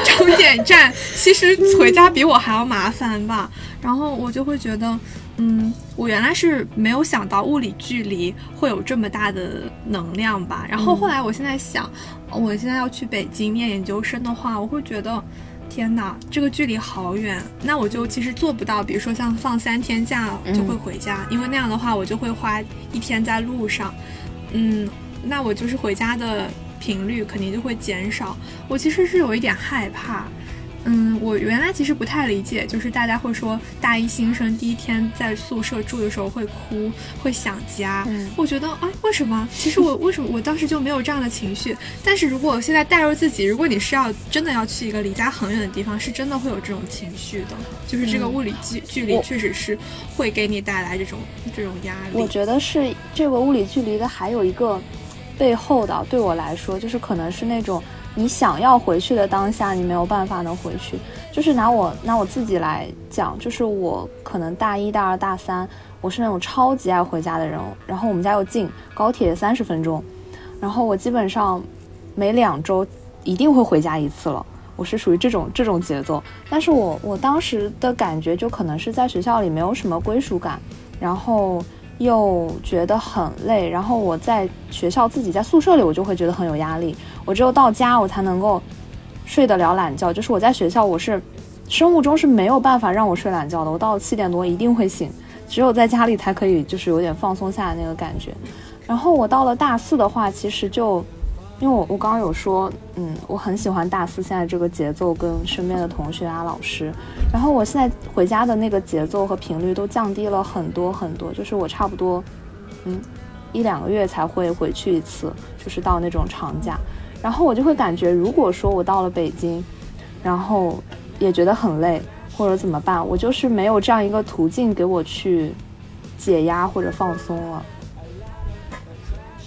终点站，其实回家比我还要麻烦吧。然后我就会觉得，嗯，我原来是没有想到物理距离会有这么大的能量吧。然后后来我现在想，我现在要去北京念研究生的话，我会觉得，天哪，这个距离好远。那我就其实做不到，比如说像放三天假就会回家，因为那样的话我就会花一天在路上，嗯。那我就是回家的频率肯定就会减少。我其实是有一点害怕，嗯，我原来其实不太理解，就是大家会说大一新生第一天在宿舍住的时候会哭，会想家。嗯，我觉得啊，为什么？其实我 为什么我当时就没有这样的情绪？但是如果我现在带入自己，如果你是要真的要去一个离家很远的地方，是真的会有这种情绪的。就是这个物理距距离确实是会给你带来这种这种压力。我觉得是这个物理距离的还有一个。背后的对我来说，就是可能是那种你想要回去的当下，你没有办法能回去。就是拿我拿我自己来讲，就是我可能大一大二大三，我是那种超级爱回家的人。然后我们家又近，高铁三十分钟，然后我基本上每两周一定会回家一次了。我是属于这种这种节奏。但是我我当时的感觉就可能是在学校里没有什么归属感，然后。又觉得很累，然后我在学校自己在宿舍里，我就会觉得很有压力。我只有到家，我才能够睡得了懒觉。就是我在学校，我是生物钟是没有办法让我睡懒觉的。我到了七点多一定会醒，只有在家里才可以，就是有点放松下来那个感觉。然后我到了大四的话，其实就，因为我我刚刚有说，嗯，我很喜欢大四现在这个节奏跟身边的同学啊、老师。然后我现在回家的那个节奏和频率都降低了很多很多，就是我差不多，嗯，一两个月才会回去一次，就是到那种长假。然后我就会感觉，如果说我到了北京，然后也觉得很累或者怎么办，我就是没有这样一个途径给我去解压或者放松了。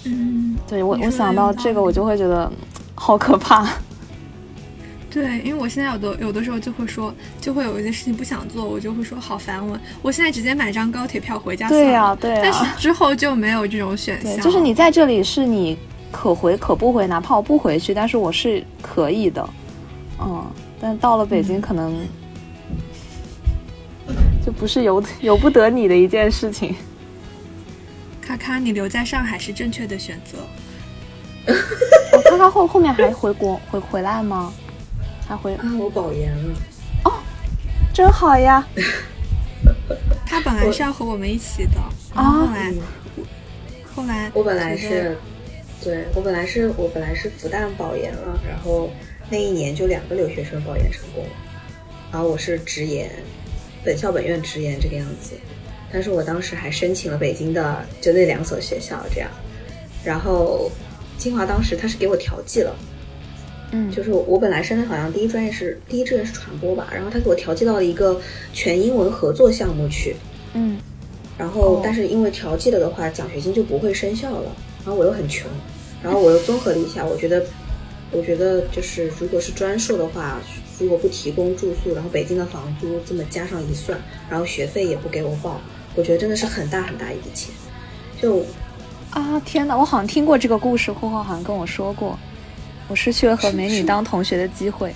嗯，对我，我想到这个，我就会觉得好可怕。对，因为我现在有的有的时候就会说，就会有一些事情不想做，我就会说好烦我，我现在直接买张高铁票回家算了。对呀对呀但是之后就没有这种选对，项。就是你在这里是你可回可不回，哪怕我不回去，但是我是可以的。嗯，但到了北京，可能就不是由由不得你的一件事情。咔咔，你留在上海是正确的选择。我看看后后面还回国回回来吗？还回，啊，我保研了。哦真好呀！他本来是要和我们一起的，然啊后后来后来我本来是，对我本来是我本来是复旦保研了，然后那一年就两个留学生保研成功了，然后我是直研，本校本院直研这个样子，但是我当时还申请了北京的就那两所学校这样，然后清华当时他是给我调剂了。嗯，就是我我本来申的好像第一专业是第一志愿是传播吧，然后他给我调剂到了一个全英文合作项目去，嗯。然后哦。但是因为调剂了的话，奖学金就不会生效了，然后我又很穷，然后我又综合了一下，我觉得我觉得就是如果是专硕的话，如果不提供住宿，然后北京的房租这么加上一算，然后学费也不给我报，我觉得真的是很大很大一笔钱，就啊，天哪！我好像听过这个故事，霍霍好像跟我说过，我失去了和美女当同学的机会。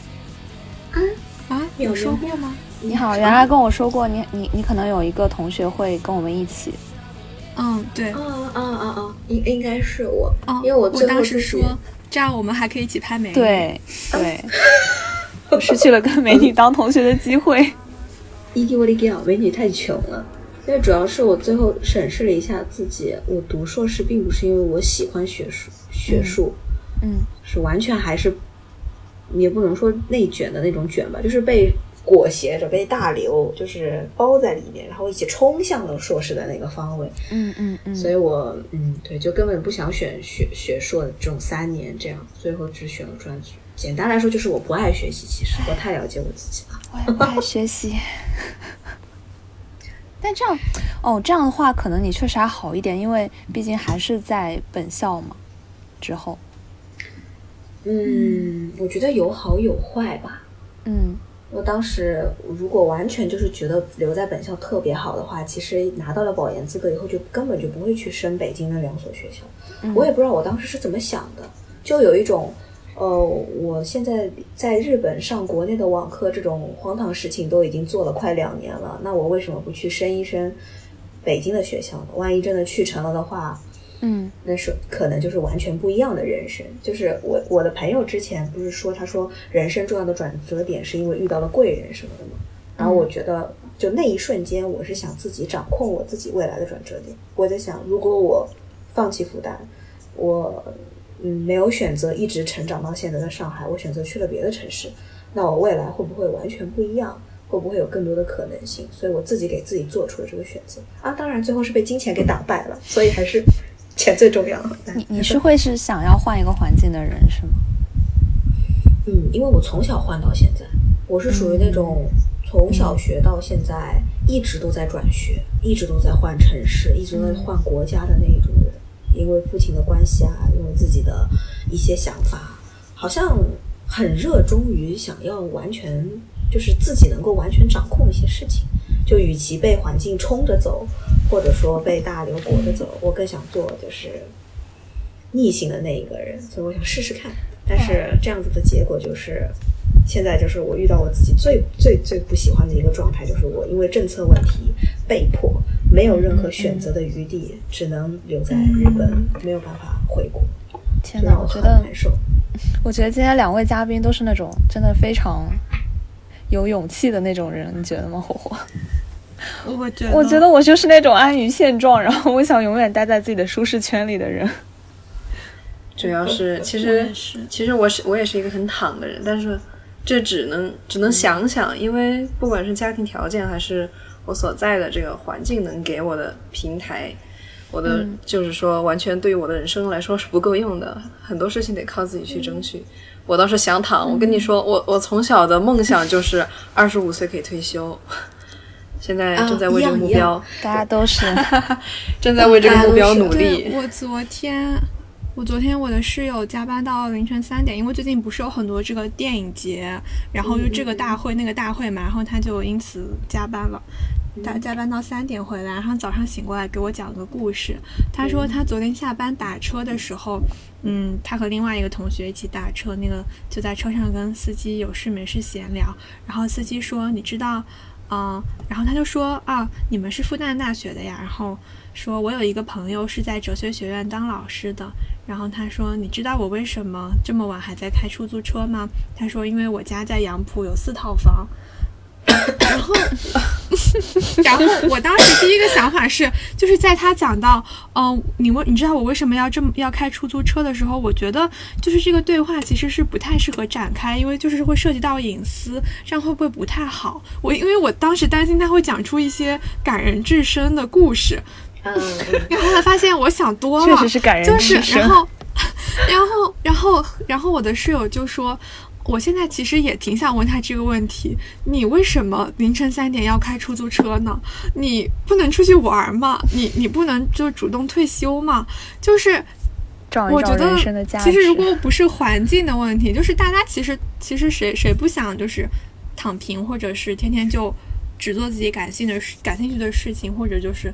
啊，有说过吗？你好，原来跟我说过，你你你可能有一个同学会跟我们一起。嗯，对，啊啊啊啊，应应该是我，哦，因为我最后当时说，这样我们还可以一起拍美女。，对对，我失去了跟美女当同学的机会。伊蒂沃利给奥美女太穷了。因为主要是我最后审视了一下自己，我读硕士并不是因为我喜欢学术，学术、嗯是完全还是，也不能说内卷的那种卷吧，就是被裹挟着，被大流就是包在里面，然后一起冲向了硕士的那个方位。嗯嗯嗯，所以我嗯对，就根本不想选学学硕的这种三年这样，最后只选了专职。简单来说就是我不爱学习，其实我太了解我自己了。我也不爱学习。但这样，哦，这样的话，可能你确实还好一点，因为毕竟还是在本校嘛。之后，嗯，我觉得有好有坏吧。嗯我当时如果完全就是觉得留在本校特别好的话，其实拿到了保研资格以后，就根本就不会去升北京的两所学校。嗯我也不知道我当时是怎么想的，就有一种，呃，我现在在日本上国内的网课这种荒唐事情都已经做了快两年了，那我为什么不去升一升北京的学校呢？万一真的去成了的话，嗯那是可能就是完全不一样的人生。就是我我的朋友之前不是说，他说人生重要的转折点是因为遇到了贵人什么的吗？然后我觉得就那一瞬间，我是想自己掌控我自己未来的转折点。我在想，如果我放弃复旦，我嗯没有选择一直成长到现在的上海，我选择去了别的城市，那我未来会不会完全不一样？会不会有更多的可能性？所以我自己给自己做出了这个选择啊！当然最后是被金钱给打败了，所以还是钱最重要。你你是会是想要换一个环境的人是吗？嗯，因为我从小换到现在，我是属于那种从小学到现在一直都在转学，一直都在换城市，一直都在换国家的那一种人。因为父亲的关系啊，因为自己的一些想法，好像很热衷于想要完全就是自己能够完全掌控一些事情。就与其被环境冲着走，或者说被大流裹着走，我更想做就是逆行的那一个人，所以我想试试看。但是这样子的结果就是，现在就是我遇到我自己最最最不喜欢的一个状态，就是我因为政策问题被迫没有任何选择的余地，只能留在日本，没有办法回国，天哪，就让我很我觉得难受。我觉得今天两位嘉宾都是那种真的非常有勇气的那种人，你觉得吗，火火？我觉得，我觉得我就是那种安于现状，然后我想永远待在自己的舒适圈里的人。主要是其实其实我是我也是一个很躺的人，但是这只能只能想想，因为不管是家庭条件还是我所在的这个环境能给我的平台，我的、就是说完全对于我的人生来说是不够用的，很多事情得靠自己去争取。我倒是想躺，我跟你说，我我从小的梦想就是二十五岁可以退休，现在正在为这个目标，啊大家都是，正在为这个 目标努力。我昨天，我昨天我的室友加班到凌晨三点，因为最近不是有很多这个电影节，然后就这个大会那个大会嘛，然后他就因此加班了。加加班到三点回来，然后早上醒过来给我讲个故事。他说他昨天下班打车的时候，嗯，他和另外一个同学一起打车，那个就在车上跟司机有事没事闲聊。然后司机说：“你知道，嗯、然后他就说啊，你们是复旦大学的呀。然后说我有一个朋友是在哲学学院当老师的。然后他说，你知道我为什么这么晚还在开出租车吗？他说，因为我家在杨浦有四套房。然后，然后我当时第一个想法是，就是在他讲到，嗯、你为你知道我为什么要这么要开出租车的时候，我觉得就是这个对话其实是不太适合展开，因为就是会涉及到隐私，这样会不会不太好？我因为我当时担心他会讲出一些感人至深的故事，嗯，然后后来发现我想多了，确实是感人就是至深然后，然后，然后，然后我的室友就说。我现在其实也挺想问他这个问题：你为什么凌晨三点要开出租车呢？你不能出去玩吗？你你不能就主动退休吗？就是我觉得。其实如果不是环境的问题，就是大家其实其实谁谁不想就是躺平，或者是天天就只做自己感兴的事感兴趣的事情，或者就是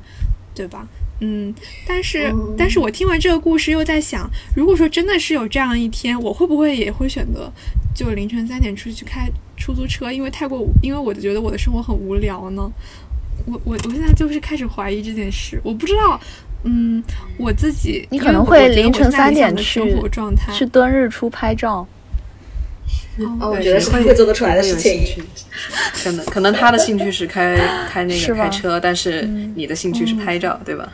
对吧？嗯，但是、但是我听完这个故事又在想，如果说真的是有这样一天，我会不会也会选择就凌晨三点出去开出租车？因为太过，因为我觉得我的生活很无聊呢。我我我现在就是开始怀疑这件事，我不知道，嗯，我自己你可能会凌晨三点的生去活状态去蹲日出拍照。哦，我对觉得是会做得出来的事兴趣 可能可能他的兴趣是开开那个开车，但是你的兴趣是拍照，对吧？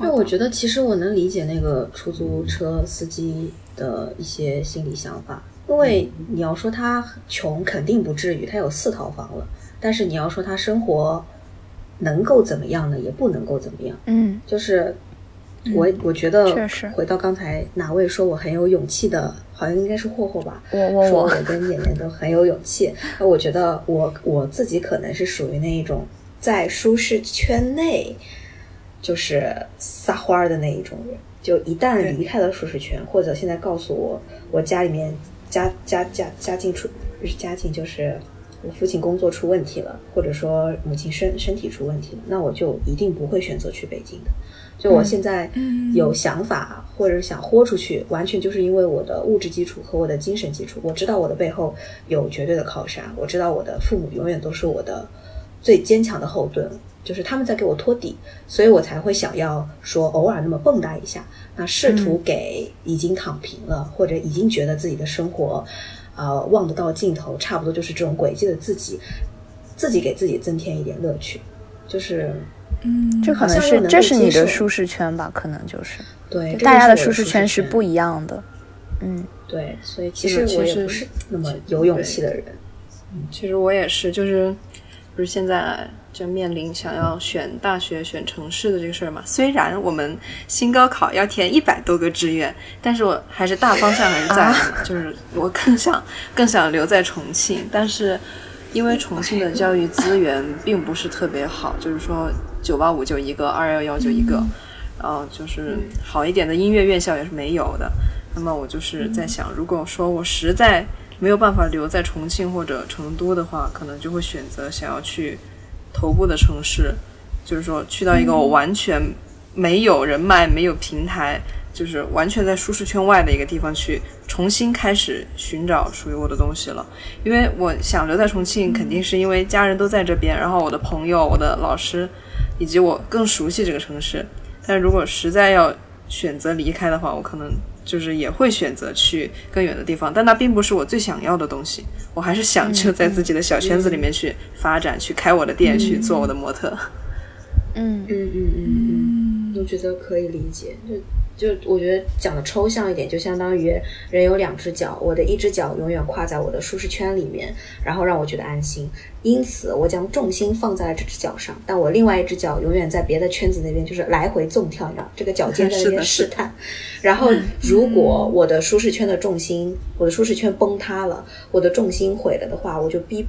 那我觉得其实我能理解那个出租车司机的一些心理想法，因为你要说他穷，肯定不至于，他有四套房了。但是你要说他生活能够怎么样呢？也不能够怎么样。嗯，就是我我觉得确实回到刚才哪位说我很有勇气的，好像应该是霍霍吧。我我我说我跟演员都很有勇气。那我觉得我我自己可能是属于那一种在舒适圈内就是撒欢儿的那一种人。就一旦离开了舒适圈，或者现在告诉我我家里面家家家家境出不是家境就是。我父亲工作出问题了，或者说母亲身身体出问题了，那我就一定不会选择去北京的。就我现在嗯有想法或者想豁出去，完全就是因为我的物质基础和我的精神基础。我知道我的背后有绝对的靠山，我知道我的父母永远都是我的最坚强的后盾，就是他们在给我托底，所以我才会想要说偶尔那么蹦跶一下，那试图给已经躺平了、或者已经觉得自己的生活呃望得到尽头，差不多就是这种轨迹的自己，自己给自己增添一点乐趣，就是嗯，这可能是这是你的舒适圈吧？可能就是对大家的舒适圈是不一样的。嗯，对，所以其实我也不是那么有勇气的人。其实我也是，就是不是现在就面临想要选大学、选城市的这个事儿嘛。虽然我们新高考要填一百多个志愿，但是我还是大方向还是在的嘛，就是我更想更想留在重庆，但是因为重庆的教育资源并不是特别好，就是说九八五就一个，二幺幺就一个，然后就是好一点的音乐院校也是没有的。那么我就是在想，如果说我实在没有办法留在重庆或者成都的话，可能就会选择想要去头部的城市，就是说去到一个我完全没有人脉、没有平台，就是完全在舒适圈外的一个地方去重新开始寻找属于我的东西了。因为我想留在重庆，肯定是因为家人都在这边，然后我的朋友、我的老师以及我更熟悉这个城市。但是如果实在要选择离开的话，我可能就是也会选择去更远的地方，但那并不是我最想要的东西。我还是想就在自己的小圈子里面去发展，去开我的店，去做我的模特。嗯嗯嗯嗯嗯，我觉得可以理解。就就我觉得讲的抽象一点，就相当于人有两只脚，我的一只脚永远跨在我的舒适圈里面，然后让我觉得安心。因此，我将重心放在了这只脚上，但我另外一只脚永远在别的圈子那边，就是来回纵跳，你知道，这个脚尖在那边试探。然后，如果我的舒适圈的重心，我的舒适圈崩塌了，我的重心毁了的话，我就逼。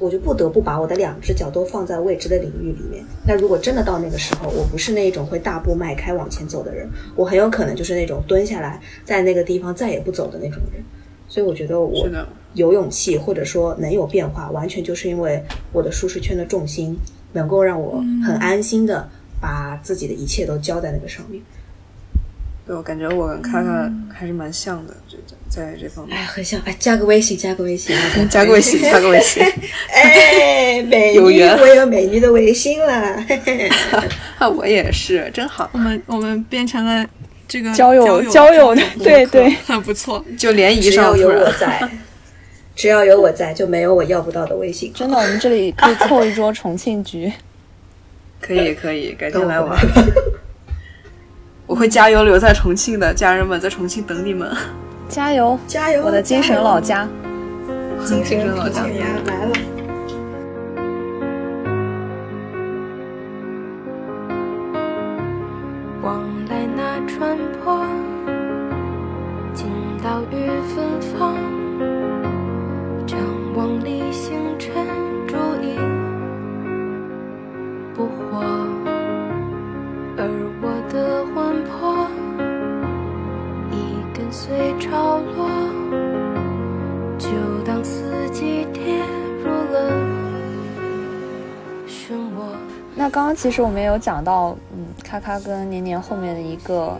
我就不得不把我的两只脚都放在未知的领域里面。那如果真的到那个时候，我不是那种会大步迈开往前走的人，我很有可能就是那种蹲下来在那个地方再也不走的那种人。所以我觉得我有勇气或者说能有变化，完全就是因为我的舒适圈的重心能够让我很安心的把自己的一切都交在那个上面。对，我感觉我跟卡卡还是蛮像的，这在这方面。哎，很像。哎，加个微信，加个微信，加个微信，加个微信。哎，美女，我有美女的微信了。我也是，真好。我们我们变成了这个交友交友的，对对，很不错。就联谊上有我在，只要有我在，就没有我要不到的微信。真的，我们这里可以凑一桌重庆局。可以可以，改天来玩。我会加油留在重庆的，家人们在重庆等你们，加油加油！我的精神老家，精神老家来了。往来那船舶，近岛屿芬芳，张望里星辰烛影不惑。落，就当四季跌入了漩涡。那刚刚其实我们也有讲到，嗯，咔咔跟年年后面的一个，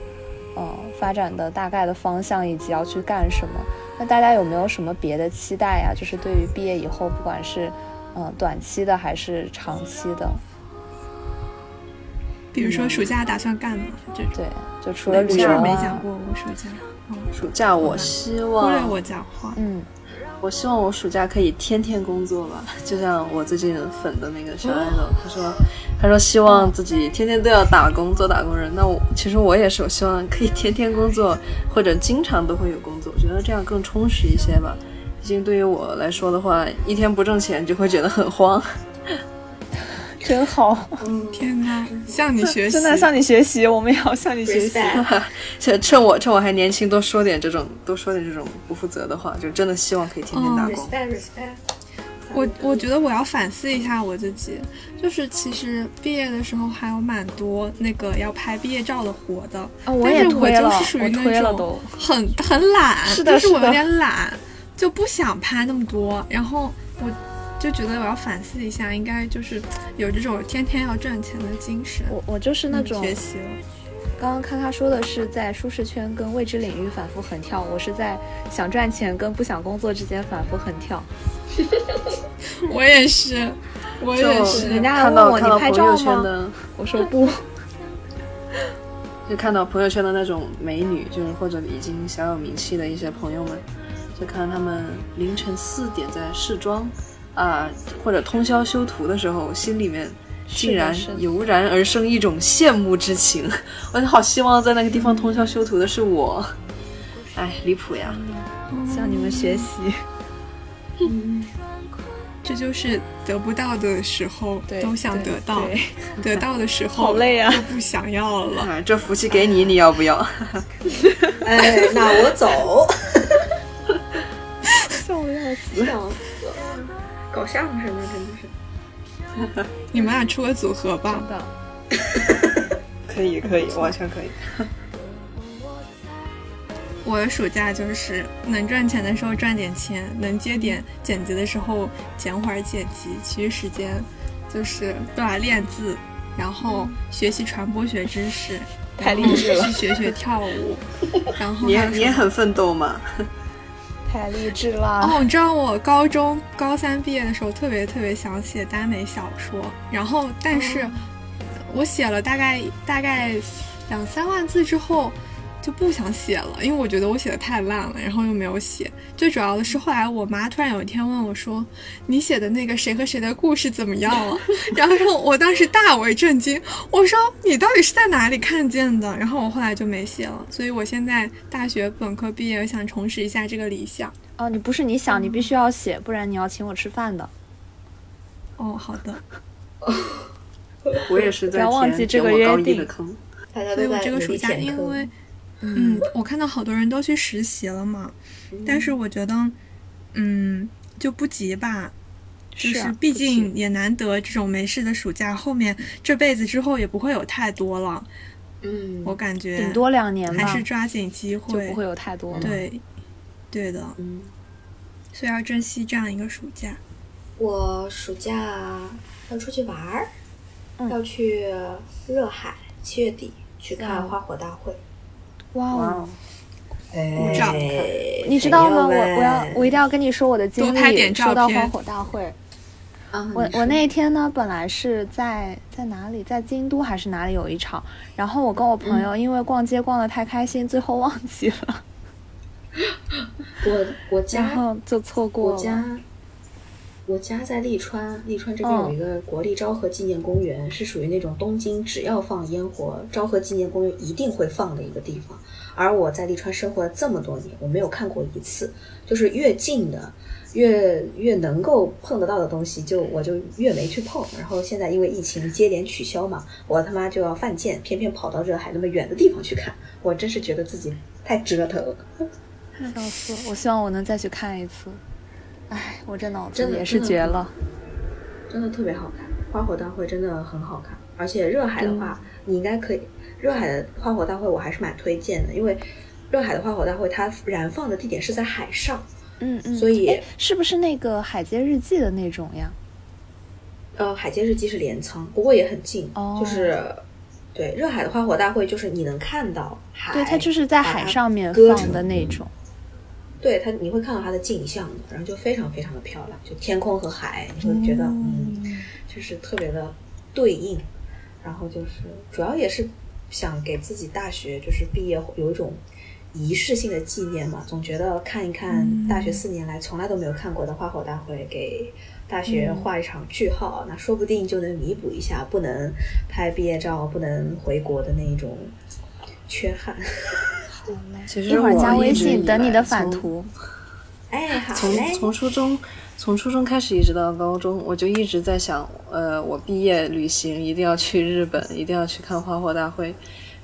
呃，发展的大概的方向以及要去干什么。那大家有没有什么别的期待呀？就是对于毕业以后，不管是嗯、呃、短期的还是长期的。比如说暑假打算干嘛？这种对，就除了旅游、啊，啊，没讲过我暑假。嗯，暑假我希忽望略我讲话。嗯，我希望我暑假可以天天工作吧，就像我最近粉的那个小爱豆，他说，他说希望自己天天都要打工做打工人。那我其实我也是，我希望可以天天工作，或者经常都会有工作，我觉得这样更充实一些吧。毕竟对于我来说的话，一天不挣钱就会觉得很慌。真好，天哪，向你学习，真的向你学习，我们也要向你学习。趁 趁我趁我还年轻，多说点这种多说点这种不负责的话，就真的希望可以天天打工。respect respect。我我觉得我要反思一下我自己，就是其实毕业的时候还有蛮多那个要拍毕业照的活的，啊，我也但是我，就是属于那种。很很懒，是的的就是我有点懒，就不想拍那么多，然后我就觉得我要反思一下，应该就是有这种天天要赚钱的精神。我我就是那种学习了，刚刚咔咔说的是在舒适圈跟未知领域反复横跳，我是在想赚钱跟不想工作之间反复横跳。我也是，我也是人家还问我你拍照吗？我说不。就看到朋友圈的那种美女，就是或者已经小有名气的一些朋友们，就看他们凌晨四点在试妆啊、或者通宵修图的时候，心里面竟然油然而生一种羡慕之情。我就好希望在那个地方通宵修图的是我。哎，离谱呀！向你们学习。这就是得不到的时候都想得到，得到的时候 好累啊不想要了。啊，这福气给你，你要不要？哎，那我走。笑的要死。搞相声的真的是。你们俩出个组合吧真。的，可以，可以，完全可以。我的暑假就是能赚钱的时候赚点钱，能接点剪辑的时候剪会儿剪辑，其余时间就是都来练字，然后学习传播学知识，太励志了去学学跳舞，然后你你也很奋斗嘛？太励志了。哦，你知道我高中高三毕业的时候特别特别想写耽美小说，然后但是我写了大概大概两三万字之后，就不想写了，因为我觉得我写的太烂了，然后又没有写。最主要的是后来我妈突然有一天问我说：“你写的那个谁和谁的故事怎么样了？” 然后我当时大为震惊，我说：“你到底是在哪里看见的？”然后我后来就没写了。所以我现在大学本科毕业，想重拾一下这个理想。哦，你不是你想，你必须要写，不然你要请我吃饭的。哦，好的。我也是在不要忘记这个约定。大家都在这个暑假，因为嗯，我看到好多人都去实习了嘛，但是我觉得嗯就不急吧，就是毕竟也难得这种没事的暑假，后面这辈子之后也不会有太多了。嗯，我感觉顶多两年还是抓紧机会，就不会有太多了。对，对的，嗯，所以要珍惜这样一个暑假。我暑假要出去玩儿，要去热海，七月底去看花火大会。哇哦！哎，你知道吗？我我要我一定要跟你说我的经历。说到花火大会，我我那一天呢，本来是在在哪里，在京都还是哪里有一场，然后我跟我朋友因为逛街逛的太开心，最后忘记了。我我家然后就错过了。我家我家在利川，利川这边有一个国立昭和纪念公园，是属于那种东京只要放烟火，昭和纪念公园一定会放的一个地方。而我在利川生活了这么多年，我没有看过一次。就是越近的，越越能够碰得到的东西，就我就越没去碰。然后现在因为疫情接连取消嘛，我他妈就要犯贱，偏偏跑到热海那么远的地方去看。我真是觉得自己太折腾了。笑死！我希望我能再去看一次。哎，我这脑子也是绝了，真的特别好看，花火大会真的很好看，而且热海的话，你应该可以。热海的花火大会我还是蛮推荐的，因为热海的花火大会它燃放的地点是在海上，嗯嗯，所以是不是那个海街日记的那种呀？呃，海街日记是镰仓，不过也很近，哦就是对热海的花火大会，就是你能看到海，对，它就是在海上面放的那种。对它，你会看到它的镜像的，然后就非常非常的漂亮，就天空和海，你会觉得嗯，就是特别的对应。然后就是主要也是想给自己大学就是毕业有一种仪式性的纪念嘛，总觉得看一看大学四年来从来都没有看过的花火大会，给大学画一场句号，那说不定就能弥补一下不能拍毕业照、不能回国的那一种缺憾。其实一会儿加微信等你的返图。哎，好从从初中从初中开始一直到高中，我就一直在想，呃，我毕业旅行一定要去日本，一定要去看花火大会。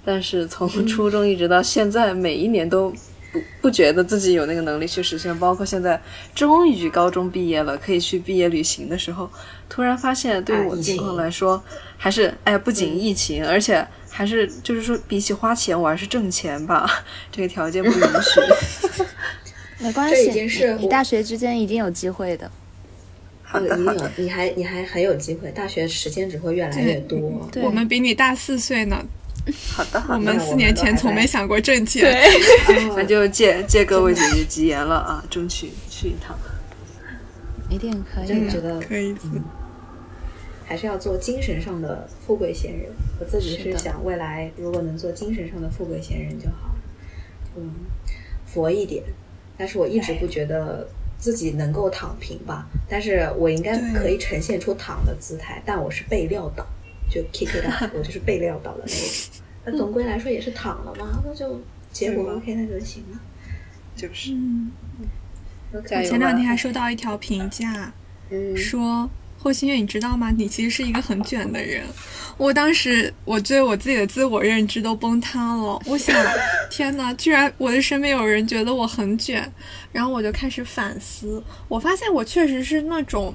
但是从初中一直到现在，每一年都不不觉得自己有那个能力去实现。包括现在终于高中毕业了，可以去毕业旅行的时候，突然发现对于我境况来说，还是哎，不仅疫情，而且。还是就是说，比起花钱，我还是挣钱吧。这个条件不允许。没关系，已经是你大学之间一定有机会的。好的，一定有，你还你还很有机会。大学时间只会越来越多。我们比你大四岁呢。好的，好的。我们四年前从没想过挣钱。对，那就借借各位姐姐吉言了啊，争取去一趟。一定可以，真的觉得可以。还是要做精神上的富贵闲人。我自己是想，未来如果能做精神上的富贵闲人就好，嗯，佛一点。但是我一直不觉得自己能够躺平吧。但是我应该可以呈现出躺的姿态，但我是被撂倒，就 kick it out，我就是被撂倒的那种。那总归来说也是躺了嘛，那就 结果 OK，那就行了。就是，我前两天还收到一条评价，说。霍心月，你知道吗？你其实是一个很卷的人。我当时，我对我自己的自我认知都崩塌了。我想，天哪，居然我的身边有人觉得我很卷，然后我就开始反思。我发现我确实是那种。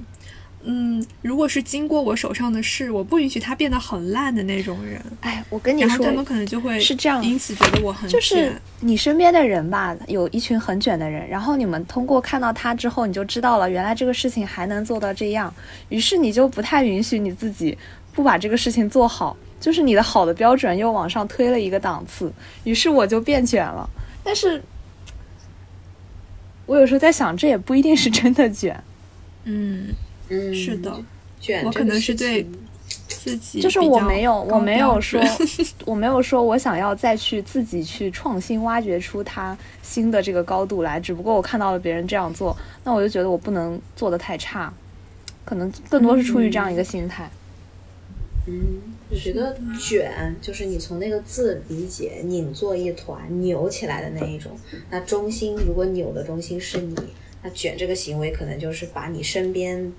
嗯，如果是经过我手上的事，我不允许它变得很烂的那种人。哎，我跟你说，然后他们可能就会是这样，因此觉得我很就是你身边的人吧，有一群很卷的人，然后你们通过看到他之后，你就知道了，原来这个事情还能做到这样，于是你就不太允许你自己不把这个事情做好，就是你的好的标准又往上推了一个档次，于是我就变卷了。但是，我有时候在想，这也不一定是真的卷。嗯。嗯，是的，卷我可能是对自己就是我没有，我没有说，我没有说我想要再去自己去创新挖掘出它新的这个高度来，只不过我看到了别人这样做，那我就觉得我不能做的太差，可能更多是出于这样一个心态。嗯，我觉得卷就是你从那个字理解，拧作一团，扭起来的那一种。那中心如果扭的中心是你，那卷这个行为可能就是把你身边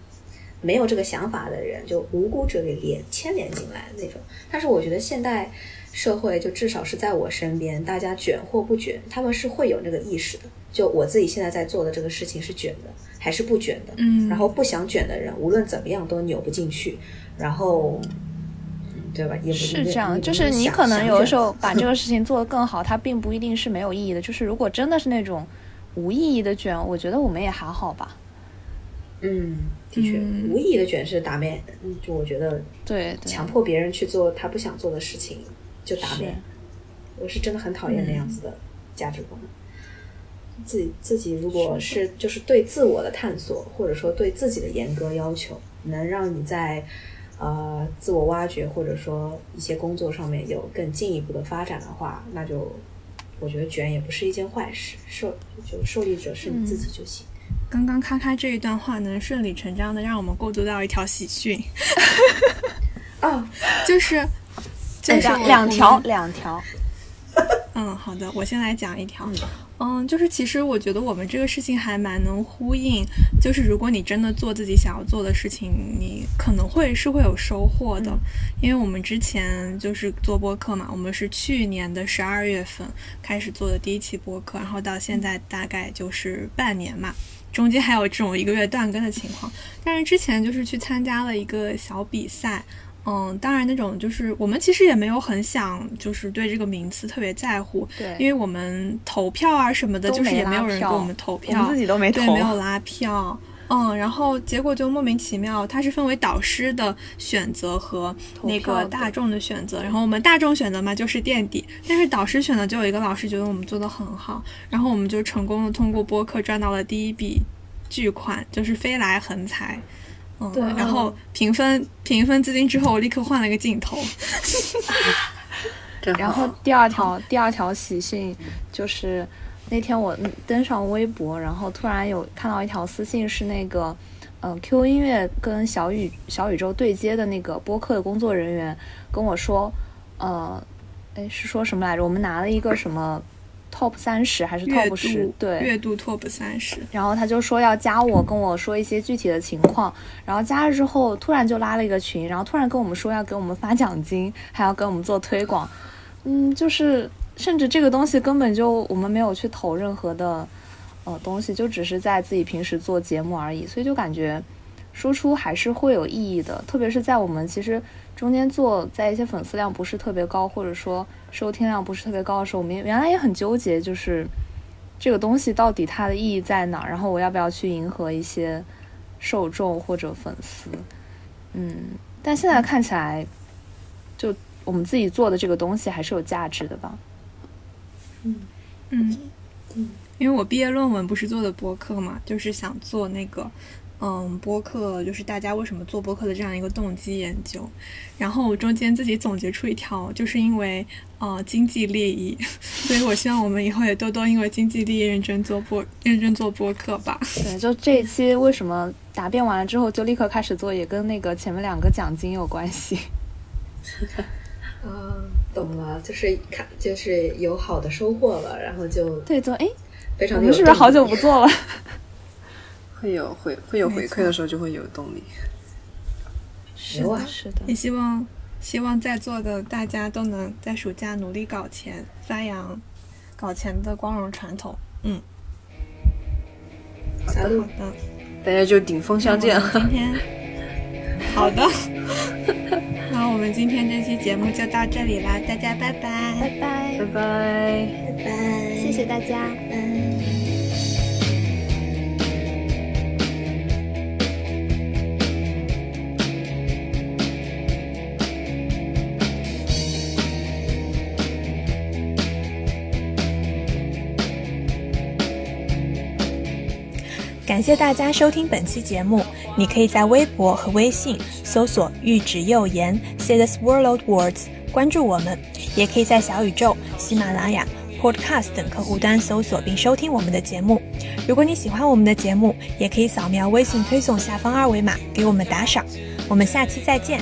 没有这个想法的人，就无辜者给连牵连进来的那种。但是我觉得现代社会，就至少是在我身边，大家卷或不卷，他们是会有那个意识的。就我自己现在在做的这个事情是卷的还是不卷的，嗯然后不想卷的人，无论怎么样都扭不进去，然后。嗯对吧？也不是这样，就是你可能有的时候 把这个事情做得更好，它并不一定是没有意义的。就是如果真的是那种无意义的卷，我觉得我们也还好吧。嗯，的确，嗯。无意义的卷是打面，嗯，就我觉得对，强迫别人去做他不想做的事情就打是。面，我是真的很讨厌那样子的价值观。自己自己如果是就是对自我的探索，或者说对自己的严格要求，能让你在呃自我挖掘或者说一些工作上面有更进一步的发展的话，那就我觉得卷也不是一件坏事，受就受益者是你自己就行。刚刚咔咔这一段话能顺理成章的让我们过渡到一条喜讯，哦，就是就是两两条两条，嗯，好的，我先来讲一条。嗯，就是其实我觉得我们这个事情还蛮能呼应，就是如果你真的做自己想要做的事情，你可能会是会有收获的。因为我们之前就是做播客嘛，我们是去年的十二月份开始做的第一期播客，然后到现在大概就是半年嘛。中间还有这种一个月断更的情况，但是之前就是去参加了一个小比赛，嗯，当然那种就是我们其实也没有很想就是对这个名次特别在乎，对因为我们投票啊什么的，就是也没有人给我们投我票，们自己都没投对，没有拉票。嗯，然后结果就莫名其妙，它是分为导师的选择和那个大众的选择。然后我们大众选择嘛就是垫底，但是导师选的就有一个老师觉得我们做的很好，然后我们就成功的通过播客赚到了第一笔巨款，就是飞来横财。嗯，对然后评分评分资金之后，我立刻换了个镜头。真好然后第二条第二条喜讯就是那天我嗯登上微博，然后突然有看到一条私信，是那个嗯、呃 Q 音乐跟小宇小宇宙对接的那个播客的工作人员跟我说，呃，哎是说什么来着？我们拿了一个什么 Top 三十还是 Top 十度？对，月度 Top 三十。然后他就说要加我，跟我说一些具体的情况。然后加了之后，突然就拉了一个群，然后突然跟我们说要给我们发奖金，还要给我们做推广。嗯，就是甚至这个东西根本就我们没有去投任何的呃东西，就只是在自己平时做节目而已，所以就感觉输出还是会有意义的，特别是在我们其实中间做在一些粉丝量不是特别高，或者说收听量不是特别高的时候，我们原来也很纠结，就是这个东西到底它的意义在哪儿，然后我要不要去迎合一些受众或者粉丝，嗯，但现在看起来，就我们自己做的这个东西还是有价值的吧。嗯，因为我毕业论文不是做的播客嘛，就是想做那个，嗯，播客就是大家为什么做播客的这样一个动机研究。然后我中间自己总结出一条，就是因为呃经济利益，所以我希望我们以后也多多因为经济利益认真做播，认真做播客吧。对，就这一期为什么答辩完了之后就立刻开始做，也跟那个前面两个奖金有关系。啊，懂了，就是看就是有好的收获了，然后就对，就哎，非常的我们是不是好久不做了？会有回会有回馈的时候就会有动力。是的，是的也。希望希望在座的大家都能在暑假努力搞钱，发扬搞钱的光荣传统。嗯，好的好的。大家就顶峰相见了。今天 好的，那我们今天这期节目就到这里啦，大家拜拜。拜拜拜，拜。拜拜，谢谢大家。感感谢大家收听本期节目。你可以在微博和微信搜索“玉指右言 ”，Say the swirled words，关注我们。也可以在小宇宙、喜马拉雅、Podcast 等客户端搜索并收听我们的节目。如果你喜欢我们的节目，也可以扫描微信推送下方二维码给我们打赏。我们下期再见。